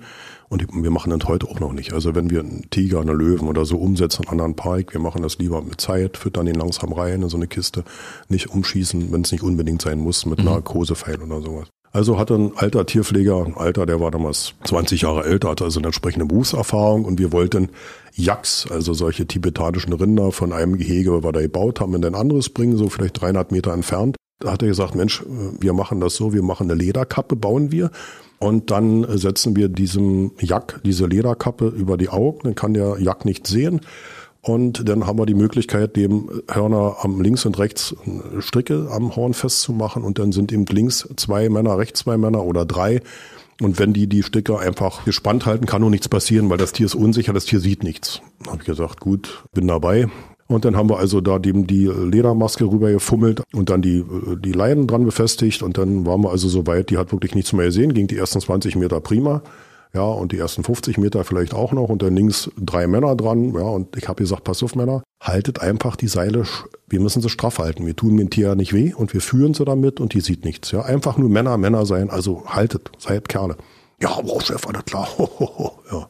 und wir machen das heute auch noch nicht. Also wenn wir einen Tiger, eine Löwen oder so umsetzen, einen anderen Pike, wir machen das lieber mit Zeit, füttern den langsam rein in so eine Kiste, nicht umschießen, wenn es nicht unbedingt sein muss, mit mhm. Narkosepfeil oder sowas. Also hatte ein alter Tierpfleger, ein alter, der war damals 20 Jahre älter, hatte also eine entsprechende Berufserfahrung und wir wollten Yaks, also solche tibetanischen Rinder von einem Gehege, wo wir da gebaut haben, in ein anderes bringen, so vielleicht 300 Meter entfernt. Da hat er gesagt, Mensch, wir machen das so, wir machen eine Lederkappe, bauen wir. Und dann setzen wir diesem Jack diese Lederkappe über die Augen, dann kann der Jack nicht sehen. Und dann haben wir die Möglichkeit, dem Hörner am links und rechts Stricke am Horn festzumachen. Und dann sind eben links zwei Männer, rechts zwei Männer oder drei. Und wenn die die Sticker einfach gespannt halten, kann nur nichts passieren, weil das Tier ist unsicher, das Tier sieht nichts. Habe ich gesagt, gut, bin dabei. Und dann haben wir also da dem die Ledermaske rüber gefummelt und dann die, die Leinen dran befestigt. Und dann waren wir also so weit, die hat wirklich nichts mehr gesehen, ging die ersten 20 Meter prima. Ja, und die ersten 50 Meter vielleicht auch noch und dann links drei Männer dran. Ja, und ich habe gesagt, pass auf Männer, haltet einfach die Seile, wir müssen sie straff halten. Wir tun dem Tier nicht weh und wir führen sie damit und die sieht nichts. Ja, einfach nur Männer, Männer sein, also haltet, seid Kerle. Ja, wow, Chef, alles klar. (laughs) ja.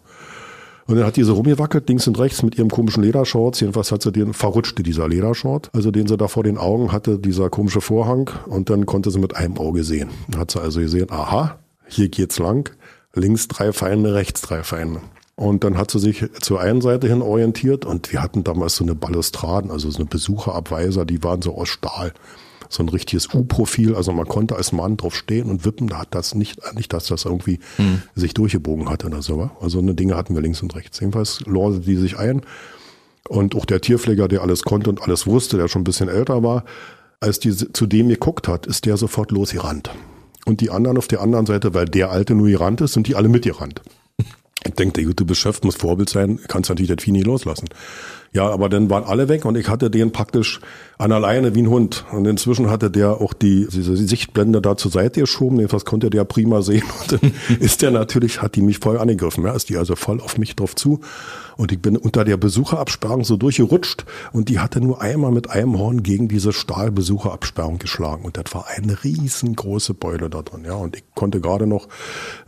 Und dann hat die so rumgewackelt, links und rechts mit ihrem komischen Ledershorts. Jedenfalls hat sie den verrutschte, dieser Ledershort. Also den sie da vor den Augen hatte, dieser komische Vorhang. Und dann konnte sie mit einem Auge sehen. Dann hat sie also gesehen, aha, hier geht's lang links drei Feinde, rechts drei Feinde. Und dann hat sie sich zur einen Seite hin orientiert und wir hatten damals so eine Balustraden, also so eine Besucherabweiser, die waren so aus Stahl. So ein richtiges U-Profil, also man konnte als Mann drauf stehen und wippen, da hat das nicht, nicht, dass das irgendwie mhm. sich durchgebogen hatte oder so. Also eine Dinge hatten wir links und rechts. Jedenfalls lorde die sich ein und auch der Tierpfleger, der alles konnte und alles wusste, der schon ein bisschen älter war, als die zu dem geguckt hat, ist der sofort losgerannt. Und die anderen auf der anderen Seite, weil der Alte nur gerannt ist, sind die alle mitgerannt. Ich denke, der gute Chef muss Vorbild sein, kannst natürlich das Vieh nie loslassen. Ja, aber dann waren alle weg und ich hatte den praktisch an alleine wie ein Hund. Und inzwischen hatte der auch die, diese Sichtblende da zur Seite geschoben, jedenfalls konnte der prima sehen. Und dann (laughs) ist der natürlich, hat die mich voll angegriffen. Ja, ist die also voll auf mich drauf zu. Und ich bin unter der Besucherabsperrung so durchgerutscht und die hatte nur einmal mit einem Horn gegen diese Stahlbesucherabsperrung geschlagen. Und das war eine riesengroße Beule da drin. Ja, und ich konnte gerade noch,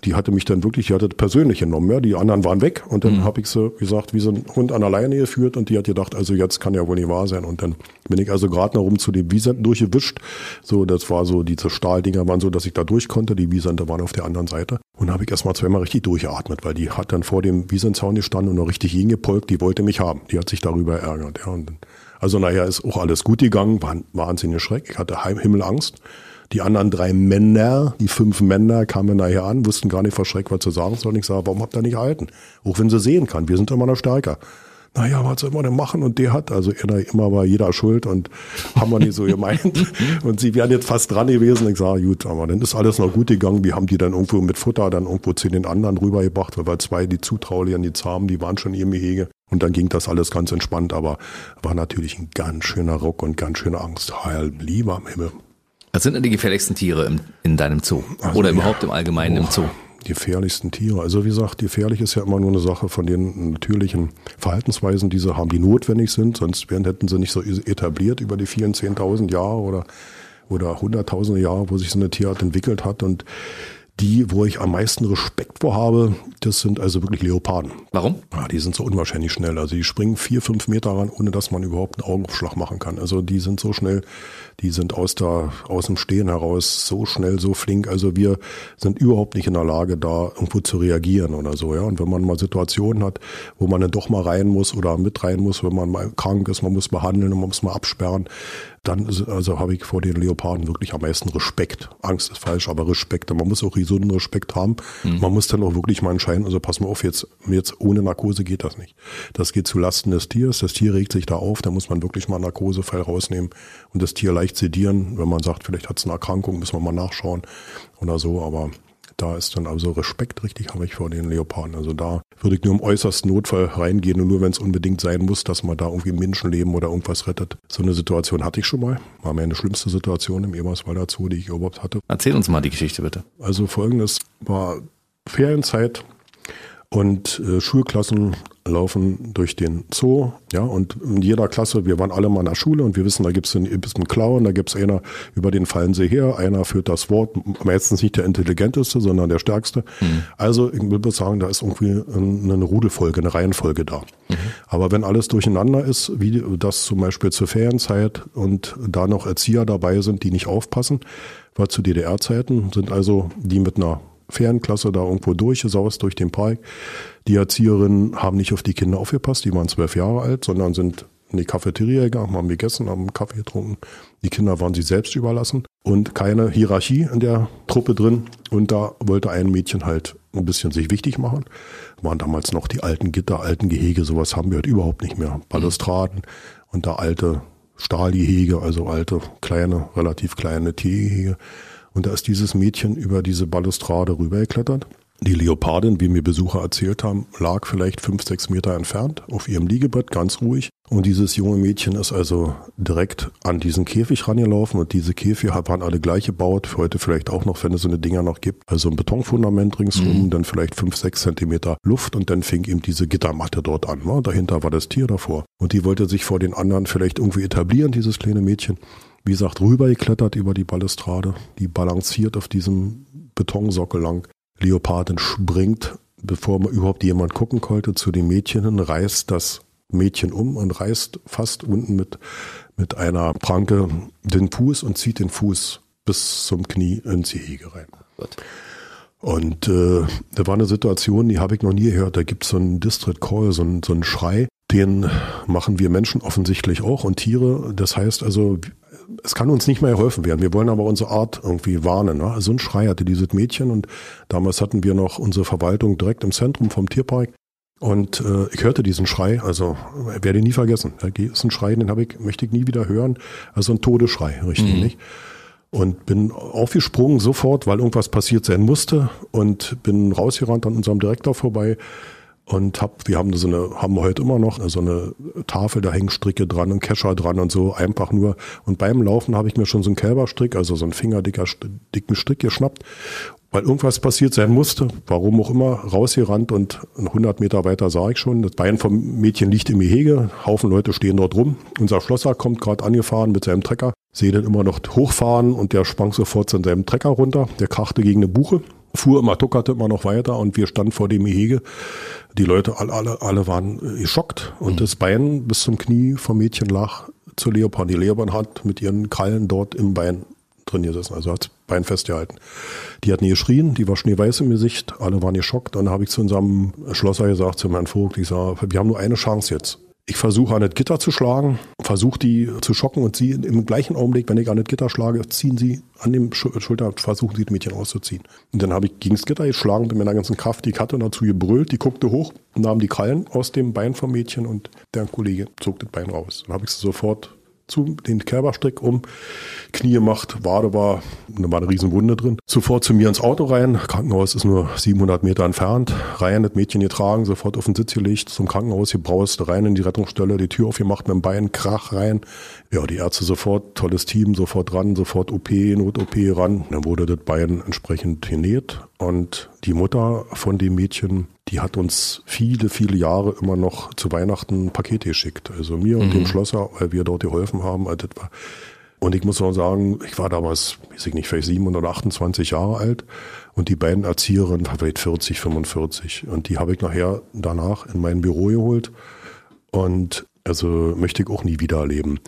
die hatte mich dann wirklich, die hatte persönlich genommen. Ja, die anderen waren weg und dann mhm. habe ich sie, wie gesagt, wie so ein Hund an der Leine geführt und die hat gedacht, also jetzt kann ja wohl nicht wahr sein. Und dann bin ich also gerade noch rum zu den Wiesenten durchgewischt. So, das war so, diese Stahldinger waren so, dass ich da durch konnte. Die Wiesente waren auf der anderen Seite. Und habe ich erstmal zweimal richtig durchgeatmet, weil die hat dann vor dem Wiesenzaun gestanden und noch richtig hingepolkt, die wollte mich haben. Die hat sich darüber ärgert. Ja, und dann Also naja, ist auch alles gut gegangen, war ein wahnsinniger Schreck. Ich hatte Himmelangst. Die anderen drei Männer, die fünf Männer kamen nachher an, wussten gar nicht vor Schreck, was zu sagen sollen. Ich sage, warum habt ihr nicht gehalten? Auch wenn sie sehen kann, wir sind immer noch stärker. Naja, was soll man denn machen? Und der hat, also immer war jeder schuld und haben wir nicht so gemeint. (laughs) und sie wären jetzt fast dran gewesen. Ich sage, gut, aber dann ist alles noch gut gegangen. Wir haben die dann irgendwo mit Futter dann irgendwo zu den anderen rübergebracht, weil wir zwei, die Zutraulichen, die Zahmen, die waren schon ihrem Gehege. Und dann ging das alles ganz entspannt, aber war natürlich ein ganz schöner Ruck und ganz schöne Angst. Heil, lieber am Himmel. Was sind denn die gefährlichsten Tiere im, in deinem Zoo? Also, Oder überhaupt im Allgemeinen oh, im Zoo? Gefährlichsten Tiere. Also wie gesagt, gefährlich ist ja immer nur eine Sache von den natürlichen Verhaltensweisen, die sie haben, die notwendig sind. Sonst wären, hätten sie nicht so etabliert über die vielen 10.000 Jahre oder, oder hunderttausende Jahre, wo sich so eine Tierart entwickelt hat. Und die, wo ich am meisten Respekt vor habe, das sind also wirklich Leoparden. Warum? Ja, die sind so unwahrscheinlich schnell. Also die springen vier, fünf Meter ran, ohne dass man überhaupt einen Augenaufschlag machen kann. Also die sind so schnell, die sind aus der, aus dem Stehen heraus so schnell, so flink. Also wir sind überhaupt nicht in der Lage, da irgendwo zu reagieren oder so, ja. Und wenn man mal Situationen hat, wo man dann doch mal rein muss oder mit rein muss, wenn man mal krank ist, man muss behandeln und man muss mal absperren, dann also habe ich vor den Leoparden wirklich am meisten Respekt. Angst ist falsch, aber Respekt. Man muss auch gesunden Respekt haben. Mhm. Man muss dann auch wirklich mal entscheiden, also pass mal auf, jetzt, jetzt ohne Narkose geht das nicht. Das geht zu Lasten des Tiers. Das Tier regt sich da auf, da muss man wirklich mal Narkosefall rausnehmen und das Tier leicht sedieren. Wenn man sagt, vielleicht hat es eine Erkrankung, müssen wir mal nachschauen oder so, aber da ist dann also Respekt richtig habe ich vor den Leoparden. Also da würde ich nur im äußersten Notfall reingehen und nur wenn es unbedingt sein muss, dass man da irgendwie Menschenleben oder irgendwas rettet. So eine Situation hatte ich schon mal. War meine schlimmste Situation im Eberswalder Zoo, die ich überhaupt hatte. Erzähl uns mal die Geschichte bitte. Also folgendes war Ferienzeit und äh, Schulklassen laufen durch den Zoo, ja, und in jeder Klasse, wir waren alle mal in der Schule und wir wissen, da gibt es einen, einen Clown, da gibt es einer, über den fallen sie her, einer führt das Wort, meistens nicht der intelligenteste, sondern der stärkste. Mhm. Also ich will sagen, da ist irgendwie eine Rudelfolge, eine Reihenfolge da. Mhm. Aber wenn alles durcheinander ist, wie das zum Beispiel zur Ferienzeit und da noch Erzieher dabei sind, die nicht aufpassen, war zu DDR-Zeiten, sind also die mit einer Fernklasse da irgendwo durchgesaust durch den Park. Die Erzieherinnen haben nicht auf die Kinder aufgepasst, die waren zwölf Jahre alt, sondern sind in die Cafeteria gegangen, haben gegessen, haben Kaffee getrunken. Die Kinder waren sich selbst überlassen und keine Hierarchie in der Truppe drin. Und da wollte ein Mädchen halt ein bisschen sich wichtig machen. Waren damals noch die alten Gitter, alten Gehege, sowas haben wir halt überhaupt nicht mehr. Balustraden und da alte Stahlgehege, also alte, kleine, relativ kleine Tiergehege. Und da ist dieses Mädchen über diese Balustrade rübergeklettert. Die Leopardin, wie mir Besucher erzählt haben, lag vielleicht fünf, sechs Meter entfernt auf ihrem Liegebett, ganz ruhig. Und dieses junge Mädchen ist also direkt an diesen Käfig rangelaufen und diese Käfige waren alle gleich gebaut, für heute vielleicht auch noch, wenn es so eine Dinger noch gibt. Also ein Betonfundament ringsrum, mhm. dann vielleicht fünf, sechs Zentimeter Luft und dann fing eben diese Gittermatte dort an. Ne? Dahinter war das Tier davor. Und die wollte sich vor den anderen vielleicht irgendwie etablieren, dieses kleine Mädchen wie gesagt, rübergeklettert über die Balustrade. Die balanciert auf diesem Betonsockel lang. Leopardin springt, bevor man überhaupt jemand gucken konnte, zu den Mädchen hin, reißt das Mädchen um und reißt fast unten mit, mit einer Pranke den Fuß und zieht den Fuß bis zum Knie ins Gehege rein. Gott. Und äh, da war eine Situation, die habe ich noch nie gehört. Da gibt es so einen District Call, so einen, so einen Schrei. Den machen wir Menschen offensichtlich auch und Tiere. Das heißt also, es kann uns nicht mehr geholfen werden. Wir wollen aber unsere Art irgendwie warnen. Ne? So ein Schrei hatte dieses Mädchen und damals hatten wir noch unsere Verwaltung direkt im Zentrum vom Tierpark. Und äh, ich hörte diesen Schrei, also werde ich nie vergessen. Da ist ein Schrei, den habe ich, möchte ich nie wieder hören. Also ein Todesschrei, richtig, mhm. nicht? Und bin aufgesprungen sofort, weil irgendwas passiert sein musste und bin rausgerannt an unserem Direktor vorbei und hab, wir haben so eine, haben heute immer noch so eine Tafel, da hängen Stricke dran und Kescher dran und so, einfach nur. Und beim Laufen habe ich mir schon so einen Kälberstrick, also so einen fingerdicker, dicken Strick geschnappt, weil irgendwas passiert sein musste, warum auch immer, rausgerannt und 100 Meter weiter sah ich schon, das Bein vom Mädchen liegt im Gehege, Haufen Leute stehen dort rum. Unser Schlosser kommt gerade angefahren mit seinem Trecker, sehe den immer noch hochfahren und der sprang sofort zu seinem Trecker runter, der krachte gegen eine Buche fuhr immer, tuckerte immer noch weiter und wir standen vor dem Gehege. Die Leute, alle, alle, alle waren äh, geschockt und mhm. das Bein bis zum Knie vom Mädchen lag zur Leopard. Die Leopard hat mit ihren Krallen dort im Bein drin gesessen, also hat das Bein festgehalten. Die hat nie geschrien, die war schneeweiß im Gesicht, alle waren geschockt. Dann habe ich zu unserem Schlosser gesagt, zu meinem Vogt, ich sage, wir haben nur eine Chance jetzt. Ich versuche an das Gitter zu schlagen, versuche die zu schocken und sie im gleichen Augenblick, wenn ich an das Gitter schlage, ziehen sie an dem Schulter, versuchen sie das Mädchen auszuziehen. Und dann habe ich gegen das Gitter geschlagen mit meiner ganzen Kraft, die hatte dazu gebrüllt, die guckte hoch, nahm die Krallen aus dem Bein vom Mädchen und der Kollege zog das Bein raus. Dann habe ich sie sofort zu, den Kerberstrick um, Knie macht, Wade war, da war eine Riesenwunde drin. Sofort zu mir ins Auto rein, Krankenhaus ist nur 700 Meter entfernt, rein, das Mädchen getragen, sofort auf den Sitz gelegt, zum Krankenhaus gebraust, rein in die Rettungsstelle, die Tür aufgemacht mit dem Bein, Krach rein. Ja, die Ärzte sofort, tolles Team, sofort ran, sofort OP, Not-OP ran. Dann wurde das Bein entsprechend genäht und die Mutter von dem Mädchen die hat uns viele, viele Jahre immer noch zu Weihnachten Pakete geschickt. Also mir und mhm. dem Schlosser, weil wir dort geholfen haben. Also und ich muss auch sagen, ich war damals, weiß ich nicht, vielleicht 7 oder 28 Jahre alt und die beiden Erzieherinnen waren vielleicht 40, 45. Und die habe ich nachher danach in mein Büro geholt. Und also möchte ich auch nie wieder erleben,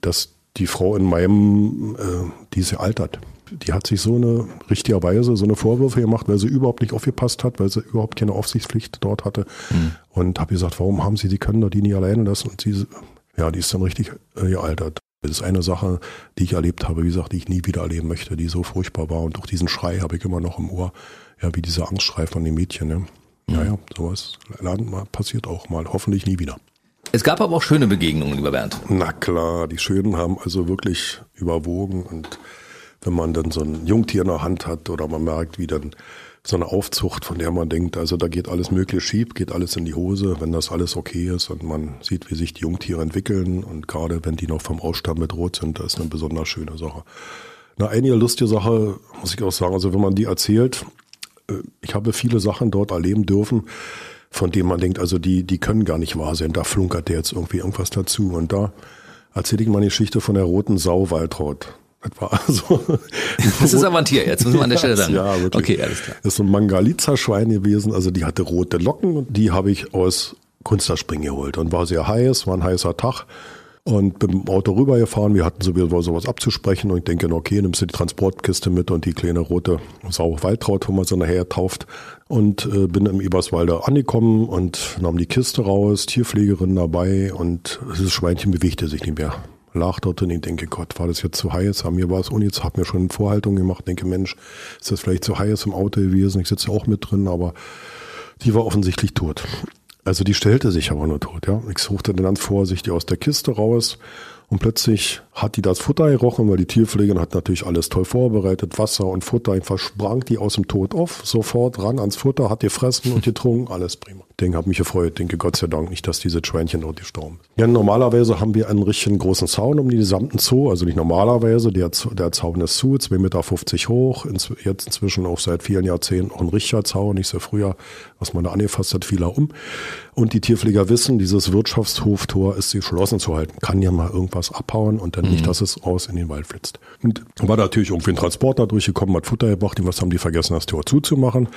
dass die Frau in meinem, äh, die ist ja altert die hat sich so eine richtigerweise so eine Vorwürfe gemacht, weil sie überhaupt nicht aufgepasst hat, weil sie überhaupt keine Aufsichtspflicht dort hatte. Mhm. Und habe gesagt, warum haben sie die können die nie alleine lassen? Und sie, ja, die ist dann richtig äh, gealtert. Das ist eine Sache, die ich erlebt habe, wie gesagt, die ich nie wieder erleben möchte, die so furchtbar war. Und auch diesen Schrei habe ich immer noch im Ohr, ja, wie dieser Angstschrei von den Mädchen. Ne? Mhm. Ja, ja, sowas passiert auch mal. Hoffentlich nie wieder. Es gab aber auch schöne Begegnungen, lieber Bernd. Na klar, die schönen haben also wirklich überwogen und wenn man dann so ein Jungtier in der Hand hat oder man merkt, wie dann so eine Aufzucht, von der man denkt, also da geht alles mögliche schief, geht alles in die Hose, wenn das alles okay ist und man sieht, wie sich die Jungtiere entwickeln und gerade wenn die noch vom Ausstand bedroht sind, das ist eine besonders schöne Sache. Eine einige lustige Sache, muss ich auch sagen, also wenn man die erzählt, äh, ich habe viele Sachen dort erleben dürfen, von denen man denkt, also die, die können gar nicht wahr sein, da flunkert der jetzt irgendwie irgendwas dazu und da erzähle ich mal eine Geschichte von der roten Sau Waltraud. Das (laughs) war also. Das ist aber ein Tier, jetzt muss man an der (laughs) Stelle sagen. Ja, wirklich. Okay, alles klar. Das ist so ein Mangalitza-Schwein gewesen, also die hatte rote Locken und die habe ich aus Kunsterspringen geholt und war sehr heiß, war ein heißer Tag und bin mit dem Auto rübergefahren. Wir hatten sowieso sowas abzusprechen und ich denke, okay, nimmst du die Transportkiste mit und die kleine rote Sau Waltraut, wo man sie nachher tauft. Und äh, bin im Eberswalde angekommen und nahm die Kiste raus, Tierpflegerin dabei und das Schweinchen bewegte sich nicht mehr lag dort und ich denke, Gott, war das jetzt zu heiß? Haben mir war es und jetzt hat mir schon Vorhaltung gemacht, denke, Mensch, ist das vielleicht zu heiß im Auto gewesen? Ich sitze auch mit drin, aber die war offensichtlich tot. Also die stellte sich aber nur tot, ja. Ich suchte dann ganz vorsichtig aus der Kiste raus und plötzlich hat die das Futter gerochen, weil die Tierpflegerin hat natürlich alles toll vorbereitet, Wasser und Futter, einfach sprang die aus dem Tod auf, sofort ran ans Futter, hat gefressen und getrunken, alles prima. Denke, habe mich gefreut, denke Gott sei Dank nicht, dass diese Schweinchen dort gestorben sind. Ja, normalerweise haben wir einen richtigen großen Zaun um den gesamten Zoo, also nicht normalerweise, der, der Zaun ist zu, 2,50 Meter hoch, jetzt inzwischen auch seit vielen Jahrzehnten auch ein richtiger Zaun, nicht so früher, was man da angefasst hat, fiel er um. Und die Tierpfleger wissen, dieses Wirtschaftshoftor ist geschlossen zu halten, kann ja mal irgendwas abhauen und dann nicht, mhm. dass es raus in den Wald flitzt. Und war natürlich irgendwie ein Transporter durchgekommen, hat Futter gebracht, was haben die vergessen, das Tor zuzumachen.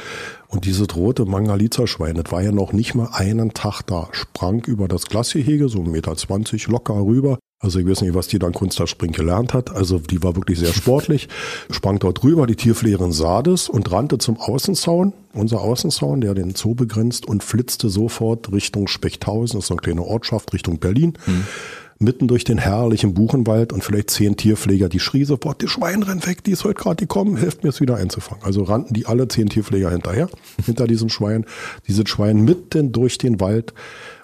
Und dieses rote Mangalitzer-Schwein, das war ja noch nicht mal einen Tag da, sprang über das Glasgehege, so 1,20 Meter locker rüber, also ich weiß nicht, was die dann Kunstspringen gelernt hat. Also die war wirklich sehr sportlich. (laughs) Sprang dort rüber, die Tierpflegerin sah das und rannte zum Außenzaun, unser Außenzaun, der den Zoo begrenzt und flitzte sofort Richtung Spechthausen, das ist eine kleine Ortschaft, Richtung Berlin. Mhm mitten durch den herrlichen Buchenwald und vielleicht zehn Tierpfleger, die schrie sofort, die Schwein rennt weg, die ist heute gerade gekommen, hilft mir es wieder einzufangen. Also rannten die alle zehn Tierpfleger hinterher, (laughs) hinter diesem Schwein. Dieses Schwein mitten durch den Wald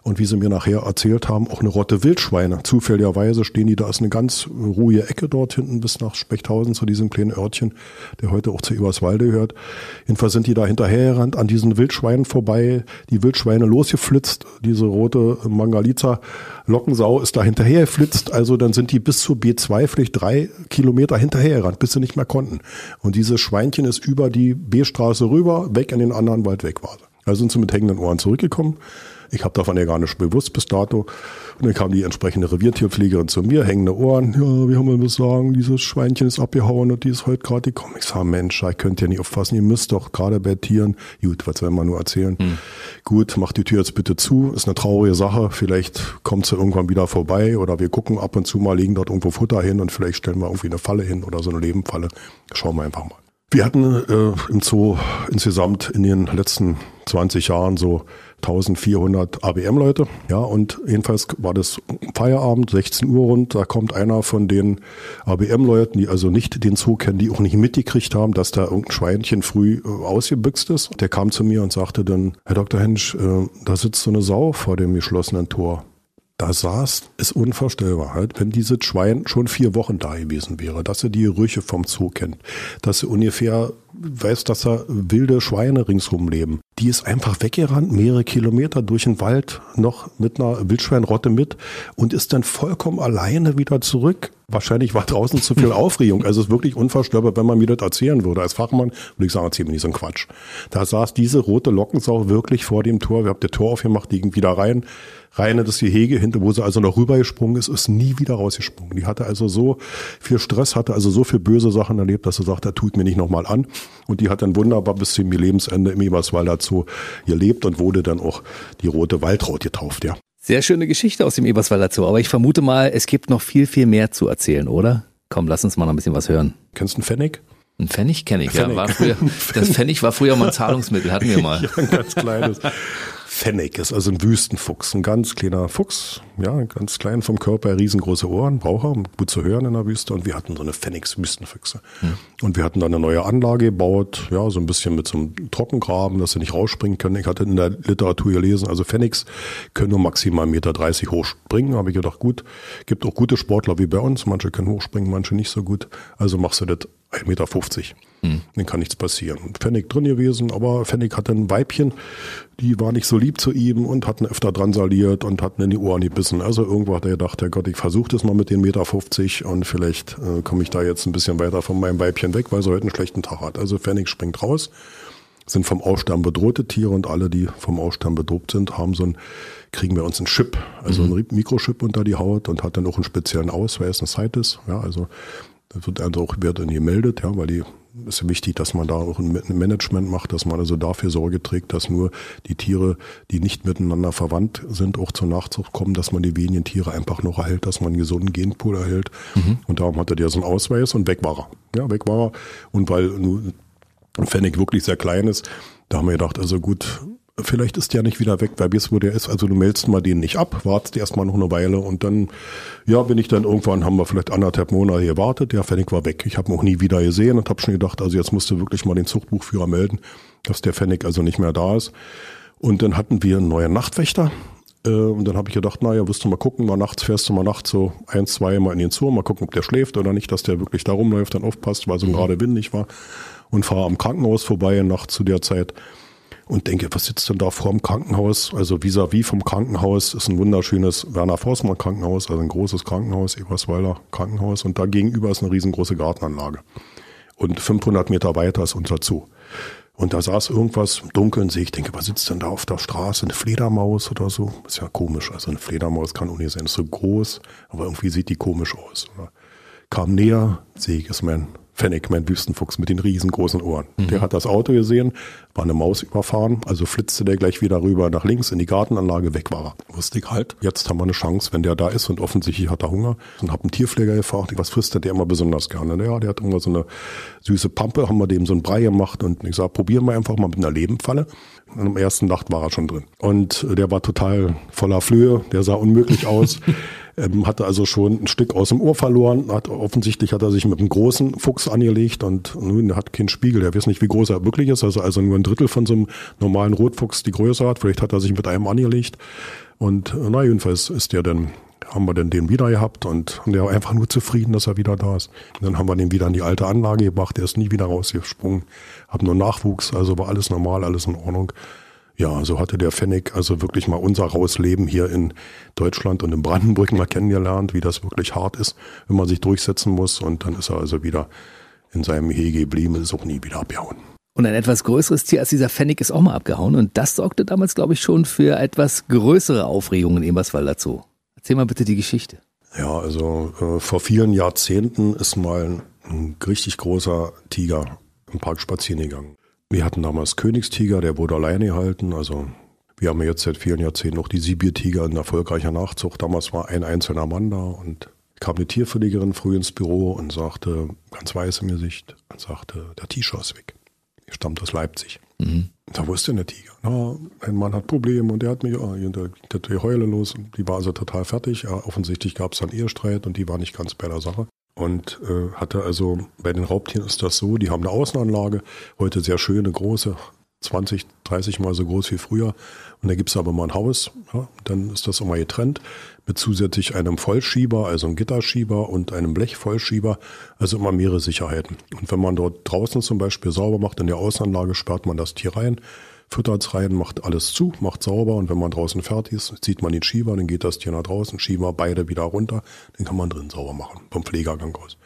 und wie sie mir nachher erzählt haben, auch eine Rotte Wildschweine. Zufälligerweise stehen die, da ist eine ganz ruhige Ecke dort hinten bis nach Spechthausen zu diesem kleinen Örtchen, der heute auch zu Eberswalde gehört. Jedenfalls sind die da hinterhergerannt, an diesen Wildschweinen vorbei, die Wildschweine losgeflitzt, diese rote Mangalitza Lockensau ist da hinterhergeflitzt, also dann sind die bis zu B2 vielleicht drei Kilometer hinterhergerannt, bis sie nicht mehr konnten. Und dieses Schweinchen ist über die B-Straße rüber, weg in den anderen Wald weg war. Also sind sie mit hängenden Ohren zurückgekommen ich habe davon ja gar nicht bewusst bis dato. Und dann kam die entsprechende Reviertierpflegerin zu mir, hängende Ohren. Ja, wie haben wir das sagen? Dieses Schweinchen ist abgehauen und die ist heute gerade gekommen. Ich sage, Mensch, ich könnt ja nicht auffassen. Ihr müsst doch gerade bei Tieren, gut, was soll man nur erzählen? Hm. Gut, macht die Tür jetzt bitte zu. Ist eine traurige Sache. Vielleicht kommt sie irgendwann wieder vorbei oder wir gucken ab und zu mal, legen dort irgendwo Futter hin und vielleicht stellen wir irgendwie eine Falle hin oder so eine Lebenfalle. Schauen wir einfach mal. Wir hatten äh, im Zoo insgesamt in den letzten 20 Jahren so 1400 ABM-Leute. Ja, und jedenfalls war das Feierabend, 16 Uhr rund. Da kommt einer von den ABM-Leuten, die also nicht den Zoo kennen, die auch nicht mitgekriegt haben, dass da irgendein Schweinchen früh äh, ausgebüxt ist. Der kam zu mir und sagte dann, Herr Dr. Hensch, äh, da sitzt so eine Sau vor dem geschlossenen Tor da saß, ist unvorstellbar halt, wenn dieses Schwein schon vier Wochen da gewesen wäre, dass er die Gerüche vom Zoo kennt, dass er ungefähr weiß, dass da wilde Schweine ringsrum leben. Die ist einfach weggerannt, mehrere Kilometer durch den Wald, noch mit einer Wildschweinrotte mit und ist dann vollkommen alleine wieder zurück. Wahrscheinlich war draußen zu viel (laughs) Aufregung. Also es ist wirklich unvorstellbar, wenn man mir das erzählen würde. Als Fachmann würde ich sagen, erzähl mir nicht so einen Quatsch. Da saß diese rote Lockensau wirklich vor dem Tor. Wir haben das Tor aufgemacht, die ging wieder rein rein in das Gehege hinter, wo sie also noch rübergesprungen ist, ist nie wieder rausgesprungen. Die hatte also so viel Stress, hatte also so viel böse Sachen erlebt, dass sie sagt, da tut mir nicht nochmal an. Und die hat dann wunderbar bis zum Lebensende im Eberswalder Zoo gelebt und wurde dann auch die rote Waldraut getauft, ja. Sehr schöne Geschichte aus dem Eberswalder Zoo, aber ich vermute mal, es gibt noch viel, viel mehr zu erzählen, oder? Komm, lass uns mal noch ein bisschen was hören. Kennst du einen Pfennig? Ein Pfennig kenne ich, Pfennig. ja. Früher, (laughs) das Pfennig war früher mal ein Zahlungsmittel, hatten wir mal. (laughs) ja, ein ganz kleines. Fennec ist also ein Wüstenfuchs, ein ganz kleiner Fuchs, ja, ganz klein vom Körper, riesengroße Ohren, braucht er, gut zu hören in der Wüste. Und wir hatten so eine Fennecs Wüstenfüchse. Hm. Und wir hatten dann eine neue Anlage gebaut, ja, so ein bisschen mit so einem Trockengraben, dass sie nicht rausspringen können. Ich hatte in der Literatur gelesen, also Fennecs können nur maximal 1,30 Meter hochspringen. Habe ich gedacht, gut, gibt auch gute Sportler wie bei uns. Manche können hochspringen, manche nicht so gut. Also machst du das 1,50 Meter. Hm. Dann kann nichts passieren. Fennec drin gewesen, aber Fennec hatte ein Weibchen, die war nicht so lieb zu ihm und hatten öfter dran saliert und hatten in die Ohren gebissen. Also irgendwo hat er gedacht, Gott, ich versuche das mal mit den Meter 50 und vielleicht äh, komme ich da jetzt ein bisschen weiter von meinem Weibchen weg, weil sie heute einen schlechten Tag hat. Also Fennec springt raus, sind vom Aussterben bedrohte Tiere und alle, die vom Aussterben bedroht sind, haben so ein kriegen wir uns einen Chip, also mhm. einen Mikrochip unter die Haut und hat dann auch einen speziellen Ausweis, ein CITES. Ja, also das wird also auch wird dann gemeldet, ja, weil die ist wichtig, dass man da auch ein Management macht, dass man also dafür Sorge trägt, dass nur die Tiere, die nicht miteinander verwandt sind, auch zur Nachzucht kommen, dass man die wenigen Tiere einfach noch erhält, dass man einen gesunden Genpool erhält. Mhm. Und darum hatte der so einen Ausweis und weg war er. Ja, weg war er. Und weil ein Pfennig wirklich sehr klein ist, da haben wir gedacht, also gut, vielleicht ist der nicht wieder weg, wer weiß, wo der ist. Also du meldest mal den nicht ab, wartest erstmal noch eine Weile und dann, ja, bin ich dann irgendwann, haben wir vielleicht anderthalb Monate gewartet, der Pfennig war weg. Ich habe ihn auch nie wieder gesehen und habe schon gedacht, also jetzt musst du wirklich mal den Zuchtbuchführer melden, dass der Pfennig also nicht mehr da ist. Und dann hatten wir einen neuen Nachtwächter. Äh, und dann habe ich gedacht, naja, wirst du mal gucken, mal nachts fährst du mal nachts so ein, zwei Mal in den Zoo, mal gucken, ob der schläft oder nicht, dass der wirklich da rumläuft, dann aufpasst, weil so mhm. gerade windig war. Und fahre am Krankenhaus vorbei nachts zu der Zeit und denke, was sitzt denn da vor dem Krankenhaus? Also vis-à-vis -vis vom Krankenhaus ist ein wunderschönes Werner Forstmann Krankenhaus, also ein großes Krankenhaus, Ebersweiler Krankenhaus und da gegenüber ist eine riesengroße Gartenanlage. Und 500 Meter weiter ist unser Zoo. Und da saß irgendwas im Dunkeln, sehe ich, denke, was sitzt denn da auf der Straße? Eine Fledermaus oder so? Ist ja komisch. Also eine Fledermaus kann auch nicht sein, ist so groß, aber irgendwie sieht die komisch aus. Oder? Kam näher, sehe ich, ist mein Fennec, mein Wüstenfuchs mit den riesengroßen Ohren. Mhm. Der hat das Auto gesehen, war eine Maus überfahren, also flitzte der gleich wieder rüber nach links in die Gartenanlage, weg war er. Wusste ich halt, jetzt haben wir eine Chance, wenn der da ist und offensichtlich hat er Hunger. Und hab einen Tierpfleger gefragt, was frisst der immer besonders gerne? Ja, der hat immer so eine süße Pampe, haben wir dem so ein Brei gemacht und ich sag, probieren wir einfach mal mit einer Lebenfalle. Und am ersten Nacht war er schon drin. Und der war total voller Flöhe, der sah unmöglich aus. (laughs) ähm, hatte also schon ein Stück aus dem Ohr verloren. Hat, offensichtlich hat er sich mit einem großen Fuchs angelegt und nun hat keinen Spiegel. Er weiß nicht, wie groß er wirklich ist. Also, also nur ein Drittel von so einem normalen Rotfuchs die Größe hat. Vielleicht hat er sich mit einem angelegt. Und na, jedenfalls ist der dann haben wir dann den wieder gehabt und der war einfach nur zufrieden, dass er wieder da ist. Und dann haben wir den wieder in die alte Anlage gebracht, der ist nie wieder rausgesprungen, hab nur Nachwuchs, also war alles normal, alles in Ordnung. Ja, so hatte der Pfennig also wirklich mal unser raues Leben hier in Deutschland und in Brandenburg mal kennengelernt, wie das wirklich hart ist, wenn man sich durchsetzen muss. Und dann ist er also wieder in seinem Hege geblieben und ist auch nie wieder abgehauen. Und ein etwas größeres Tier als dieser Pfennig ist auch mal abgehauen. Und das sorgte damals, glaube ich, schon für etwas größere Aufregungen in Eberswalder Zoo. Erzähl mal bitte die Geschichte. Ja, also äh, vor vielen Jahrzehnten ist mal ein, ein richtig großer Tiger im Park spazieren gegangen. Wir hatten damals Königstiger, der wurde alleine gehalten. Also wir haben jetzt seit vielen Jahrzehnten noch die Sibirtiger in erfolgreicher Nachzucht. Damals war ein einzelner Mann da und kam eine Tierpflegerin früh ins Büro und sagte, ganz weiß im Gesicht, und sagte, der T-Shirt ist weg. Er stammt aus Leipzig. Mhm. Da wusste der Tiger. Na, ein Mann hat Probleme und der hat mich, ah, der, der, der Heule los. Die war also total fertig. Ja, offensichtlich gab es dann Ehestreit und die war nicht ganz bei der Sache. Und äh, hatte also, bei den Raubtieren ist das so, die haben eine Außenanlage, heute sehr schöne, große, 20, 30 Mal so groß wie früher. Und da gibt es aber mal ein Haus, ja, dann ist das immer getrennt mit zusätzlich einem Vollschieber, also einem Gitterschieber und einem Blechvollschieber, also immer mehrere Sicherheiten. Und wenn man dort draußen zum Beispiel sauber macht, in der Außenanlage sperrt man das Tier rein, füttert es rein, macht alles zu, macht sauber und wenn man draußen fertig ist, zieht man den Schieber, dann geht das Tier nach draußen, Schieber beide wieder runter, den kann man drin sauber machen, vom Pflegergang aus.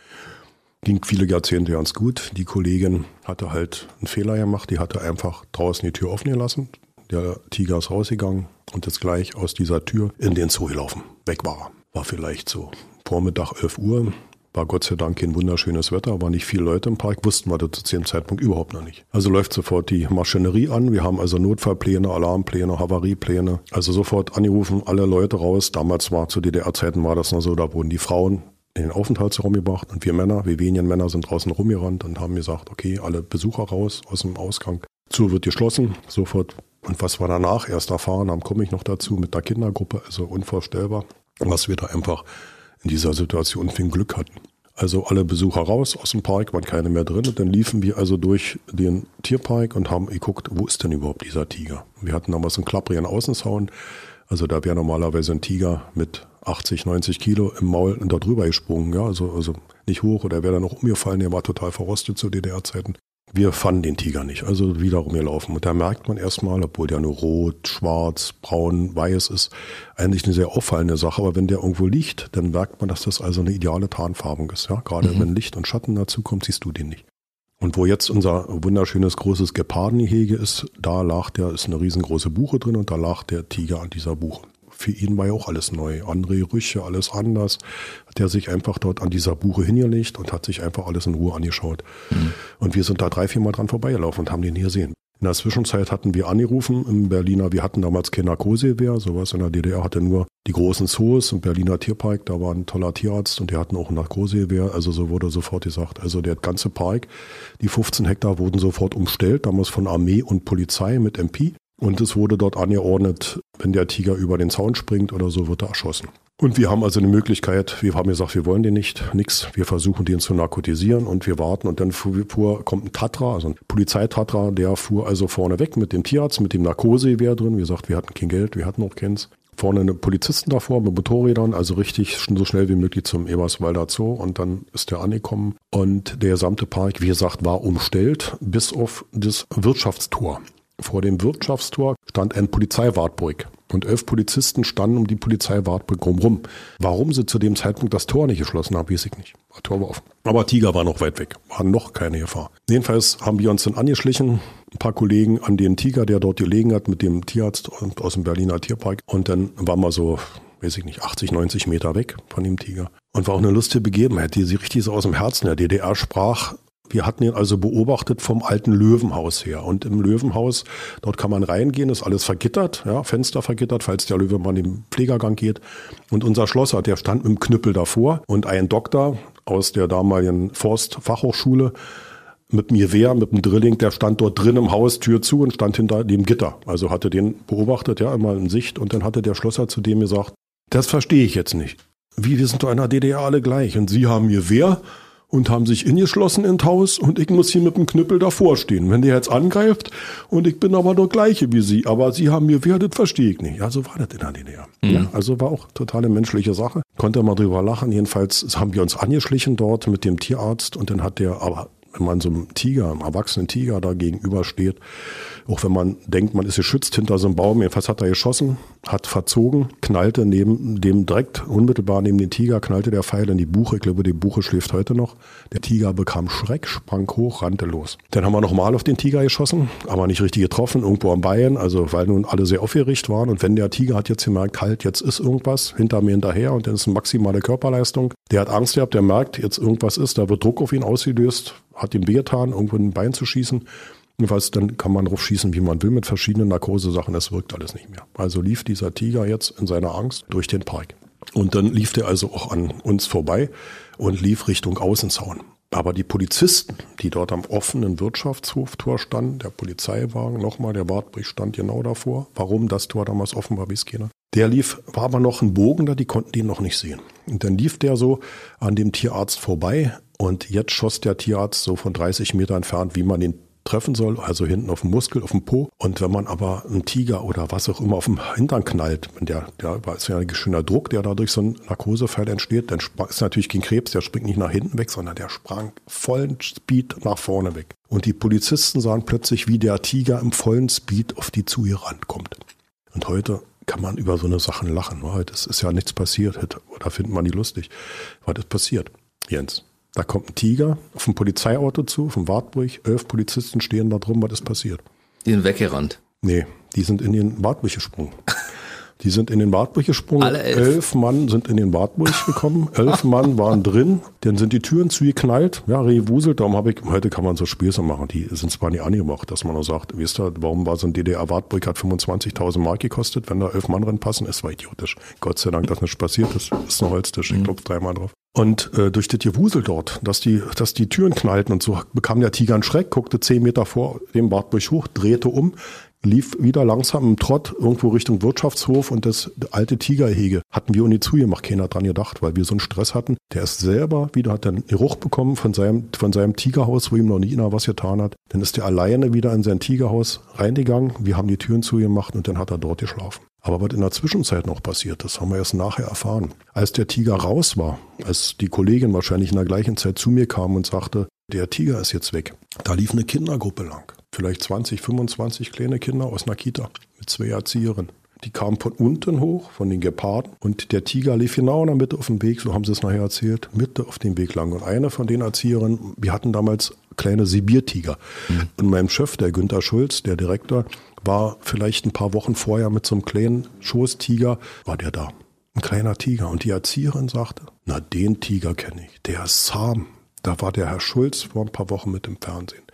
Ging viele Jahrzehnte ganz gut. Die Kollegin hatte halt einen Fehler gemacht, die hatte einfach draußen die Tür offen gelassen. Der Tiger ist rausgegangen und ist gleich aus dieser Tür in den Zoo gelaufen. Weg war er. War vielleicht so Vormittag 11 Uhr. War Gott sei Dank ein wunderschönes Wetter, war nicht viele Leute im Park, wussten wir das zu dem Zeitpunkt überhaupt noch nicht. Also läuft sofort die Maschinerie an. Wir haben also Notfallpläne, Alarmpläne, Havariepläne. Also sofort angerufen, alle Leute raus. Damals war zu DDR-Zeiten war das noch so, da wurden die Frauen in den Aufenthaltsraum gebracht und wir Männer, wir wenigen Männer sind draußen rumgerannt und haben gesagt, okay, alle Besucher raus aus dem Ausgang. Zur wird geschlossen, sofort. Und was wir danach erst erfahren haben, komme ich noch dazu mit der Kindergruppe, also unvorstellbar, was wir da einfach in dieser Situation ein Glück hatten. Also alle Besucher raus aus dem Park, waren keine mehr drin. Und dann liefen wir also durch den Tierpark und haben geguckt, wo ist denn überhaupt dieser Tiger? Wir hatten damals einen klapprigen Außenzaun. Also da wäre normalerweise ein Tiger mit 80, 90 Kilo im Maul da drüber gesprungen, ja, also, also nicht hoch oder wäre da noch umgefallen, der war total verrostet zu DDR-Zeiten. Wir fanden den Tiger nicht, also wieder rumgelaufen. Und da merkt man erstmal, obwohl der nur rot, schwarz, braun, weiß ist, eigentlich eine sehr auffallende Sache. Aber wenn der irgendwo liegt, dann merkt man, dass das also eine ideale Tarnfarbung ist. Ja, gerade mhm. wenn Licht und Schatten dazu kommt, siehst du den nicht. Und wo jetzt unser wunderschönes großes Gepardengehege ist, da lag der, ist eine riesengroße Buche drin und da lag der Tiger an dieser Buche für ihn war ja auch alles neu. Andere Gerüche, alles anders. Hat er sich einfach dort an dieser Buche hingelegt und hat sich einfach alles in Ruhe angeschaut. Mhm. Und wir sind da drei, vier Mal dran vorbeigelaufen und haben den hier gesehen. In der Zwischenzeit hatten wir angerufen im Berliner, wir hatten damals kein Narkosewehr, sowas in der DDR hatte nur die großen Zoos im Berliner Tierpark, da war ein toller Tierarzt und die hatten auch ein Narkosewehr, also so wurde sofort gesagt, also der ganze Park, die 15 Hektar wurden sofort umstellt, damals von Armee und Polizei mit MP und es wurde dort angeordnet, wenn der Tiger über den Zaun springt oder so, wird er erschossen. Und wir haben also eine Möglichkeit, wir haben gesagt, wir wollen den nicht, nix. Wir versuchen den zu narkotisieren und wir warten und dann fuhr, kommt ein Tatra, also ein Polizeitatra, der fuhr also vorne weg mit dem Tierarzt, mit dem Narkosewehr drin. Wie gesagt, wir hatten kein Geld, wir hatten auch keins. Vorne eine Polizisten davor mit Motorrädern, also richtig so schnell wie möglich zum Eberswalder Zoo und dann ist der angekommen und der gesamte Park, wie gesagt, war umstellt bis auf das Wirtschaftstor. Vor dem Wirtschaftstor stand ein Polizeiwartburg und elf Polizisten standen um die Polizeiwartburg rum. Warum sie zu dem Zeitpunkt das Tor nicht geschlossen haben, weiß ich nicht. Das Tor war offen. Aber Tiger war noch weit weg, war noch keine Gefahr. Jedenfalls haben wir uns dann angeschlichen, ein paar Kollegen an den Tiger, der dort gelegen hat, mit dem Tierarzt aus dem Berliner Tierpark. Und dann waren wir so, weiß ich nicht, 80, 90 Meter weg von dem Tiger. Und war auch eine lustige Begebenheit, die sie richtig so aus dem Herzen der DDR sprach. Wir hatten ihn also beobachtet vom alten Löwenhaus her. Und im Löwenhaus, dort kann man reingehen, ist alles vergittert, ja, Fenster vergittert, falls der Löwe mal in den Pflegergang geht. Und unser Schlosser, der stand mit dem Knüppel davor und ein Doktor aus der damaligen Forstfachhochschule mit mir Gewehr, mit dem Drilling, der stand dort drin im Haus, Tür zu und stand hinter dem Gitter. Also hatte den beobachtet, ja, immer in Sicht. Und dann hatte der Schlosser zu dem gesagt, das verstehe ich jetzt nicht. Wie, wir sind doch in der DDR alle gleich. Und Sie haben Gewehr und haben sich ingeschlossen ins Haus und ich muss hier mit dem Knüppel davor stehen. Wenn der jetzt angreift und ich bin aber der gleiche wie sie, aber sie haben mir werdet, verstehe ich nicht. Ja, so war das in der DDR. Mhm. Ja, also war auch totale menschliche Sache. Konnte mal drüber lachen. Jedenfalls haben wir uns angeschlichen dort mit dem Tierarzt und dann hat der, aber wenn man so einem Tiger, einem erwachsenen Tiger da gegenübersteht, auch wenn man denkt, man ist geschützt hinter so einem Baum, jedenfalls hat er geschossen, hat verzogen, knallte neben dem direkt unmittelbar neben den Tiger, knallte der Pfeil in die Buche. Ich glaube, die Buche schläft heute noch. Der Tiger bekam Schreck, sprang hoch, rannte los. Dann haben wir nochmal auf den Tiger geschossen, aber nicht richtig getroffen, irgendwo am Bein, also weil nun alle sehr aufgeregt waren. Und wenn der Tiger hat jetzt gemerkt, halt, jetzt ist irgendwas hinter mir hinterher und dann ist eine maximale Körperleistung. Der hat Angst gehabt, der merkt, jetzt irgendwas ist, da wird Druck auf ihn ausgelöst, hat ihm wehgetan, irgendwo in den Bein zu schießen. Jedenfalls dann kann man drauf schießen, wie man will, mit verschiedenen Narkosesachen. Es wirkt alles nicht mehr. Also lief dieser Tiger jetzt in seiner Angst durch den Park. Und dann lief der also auch an uns vorbei und lief Richtung Außenzaun. Aber die Polizisten, die dort am offenen Wirtschaftshoftor standen, der Polizeiwagen nochmal, der Wartbrich stand genau davor. Warum das Tor damals offen war, weiß keiner. Der lief, war aber noch ein Bogen da, die konnten den noch nicht sehen. Und dann lief der so an dem Tierarzt vorbei und jetzt schoss der Tierarzt so von 30 Meter entfernt, wie man den treffen soll, also hinten auf dem Muskel, auf dem Po. Und wenn man aber einen Tiger oder was auch immer auf dem Hintern knallt, der, der ist ja ein schöner Druck, der dadurch so ein Narkosefall entsteht, dann ist natürlich kein Krebs, der springt nicht nach hinten weg, sondern der sprang vollen Speed nach vorne weg. Und die Polizisten sahen plötzlich, wie der Tiger im vollen Speed auf die zu ihr rankommt. Und heute kann man über so eine Sachen lachen. Heute ist ja nichts passiert, oder findet man die lustig. Was ist passiert, Jens? Da kommt ein Tiger auf ein Polizeiauto zu, auf dem Wartburg. Elf Polizisten stehen da drum. Was ist passiert? Die sind weggerannt. Nee, die sind in den Wartburg gesprungen. (laughs) Die sind in den Wartburg gesprungen. Alle elf. elf Mann sind in den Wartburg gekommen. (laughs) Elf Mann waren drin. Dann sind die Türen zugeknallt. Ja, rewuselt. Darum habe ich, heute kann man so Späße machen. Die sind zwar nicht angemacht, dass man auch sagt, wisst ihr, warum war so ein DDR-Wartburg hat 25.000 Mark gekostet, wenn da elf Mann reinpassen? Es war idiotisch. Gott sei Dank, dass nichts passiert ist. Ist ein Holztisch. Ich klopfe dreimal drauf. Und äh, durch das Gewusel dort, dass die, dass die Türen knallten und so, bekam der Tiger einen Schreck, guckte zehn Meter vor dem Wartburg hoch, drehte um, lief wieder langsam im Trott irgendwo Richtung Wirtschaftshof und das alte Tigerhege hatten wir Uni zugemacht, keiner dran gedacht, weil wir so einen Stress hatten. Der ist selber wieder, hat dann Geruch bekommen von seinem, von seinem Tigerhaus, wo ihm noch nie einer was getan hat. Dann ist er alleine wieder in sein Tigerhaus reingegangen. Wir haben die Türen zugemacht und dann hat er dort geschlafen. Aber was in der Zwischenzeit noch passiert das haben wir erst nachher erfahren. Als der Tiger raus war, als die Kollegin wahrscheinlich in der gleichen Zeit zu mir kam und sagte, der Tiger ist jetzt weg, da lief eine Kindergruppe lang vielleicht 20, 25 kleine Kinder aus einer Kita mit zwei Erzieherinnen. Die kamen von unten hoch, von den Geparden. Und der Tiger lief genau in der Mitte auf dem Weg, so haben sie es nachher erzählt, Mitte auf dem Weg lang. Und eine von den Erzieherinnen, wir hatten damals kleine Sibirtiger. Mhm. Und mein Chef, der Günther Schulz, der Direktor, war vielleicht ein paar Wochen vorher mit so einem kleinen Schoßtiger, war der da. Ein kleiner Tiger. Und die Erzieherin sagte, na, den Tiger kenne ich. Der ist Sam. Da war der Herr Schulz vor ein paar Wochen mit im Fernsehen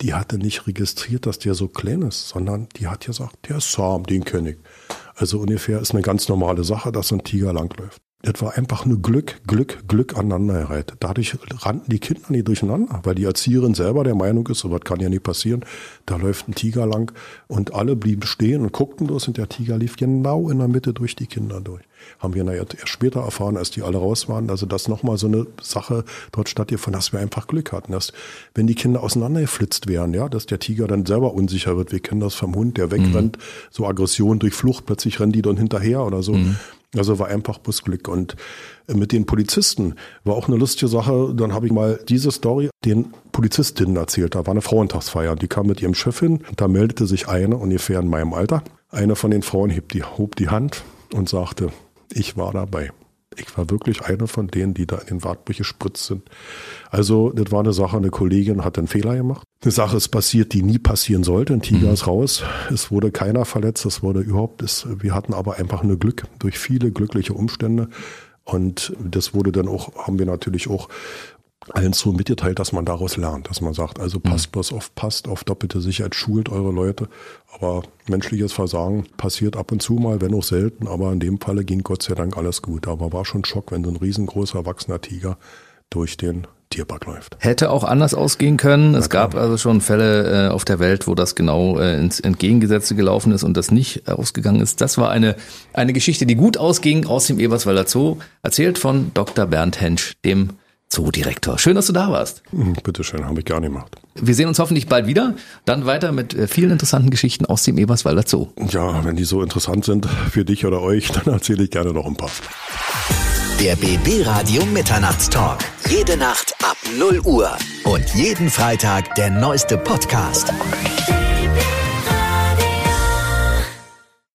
die hatte nicht registriert, dass der so klein ist, sondern die hat gesagt, der ist Sam, den kenne ich. Also ungefähr ist eine ganz normale Sache, dass ein Tiger langläuft. Das war einfach nur Glück, Glück, Glück aneinandergereiht. Dadurch rannten die Kinder nie durcheinander, weil die Erzieherin selber der Meinung ist, sowas kann ja nicht passieren. Da läuft ein Tiger lang und alle blieben stehen und guckten los und der Tiger lief genau in der Mitte durch die Kinder durch. Haben wir erst später erfahren, als die alle raus waren, also dass nochmal so eine Sache dort stattgefunden, dass wir einfach Glück hatten, dass wenn die Kinder auseinandergeflitzt wären, ja, dass der Tiger dann selber unsicher wird. Wir kennen das vom Hund, der wegrennt, mhm. so Aggression durch Flucht, plötzlich rennen die dann hinterher oder so. Mhm. Also war einfach Busglück. Und äh, mit den Polizisten war auch eine lustige Sache. Dann habe ich mal diese Story den Polizistinnen erzählt. Da war eine Frauentagsfeier. Die kam mit ihrem Chef hin. Da meldete sich eine ungefähr in meinem Alter. Eine von den Frauen hob die, hob die Hand und sagte, ich war dabei. Ich war wirklich eine von denen, die da in den Wartburg gespritzt sind. Also, das war eine Sache, eine Kollegin hat einen Fehler gemacht. Eine Sache ist passiert, die nie passieren sollte. Ein Tiger mhm. ist raus. Es wurde keiner verletzt. Es wurde überhaupt, es, wir hatten aber einfach nur Glück durch viele glückliche Umstände. Und das wurde dann auch, haben wir natürlich auch allen so mitgeteilt, dass man daraus lernt, dass man sagt, also passt mhm. bloß auf, passt auf doppelte Sicherheit, schult eure Leute. Aber menschliches Versagen passiert ab und zu mal, wenn auch selten, aber in dem Falle ging Gott sei Dank alles gut. Aber war schon Schock, wenn so ein riesengroßer erwachsener Tiger durch den Tierpark läuft. Hätte auch anders ausgehen können. es gab also schon Fälle äh, auf der Welt, wo das genau äh, ins Entgegengesetzte gelaufen ist und das nicht ausgegangen ist. Das war eine, eine Geschichte, die gut ausging aus dem Eberswalder Zoo, erzählt von Dr. Bernd Hensch, dem Zoodirektor. Schön, dass du da warst. Hm, bitteschön, habe ich gar nicht gemacht. Wir sehen uns hoffentlich bald wieder. Dann weiter mit äh, vielen interessanten Geschichten aus dem Eberswalder Zoo. Ja, wenn die so interessant sind für dich oder euch, (laughs) dann erzähle ich gerne noch ein paar. Der BB Radio Mitternachtstalk. Jede Nacht ab 0 Uhr. Und jeden Freitag der neueste Podcast.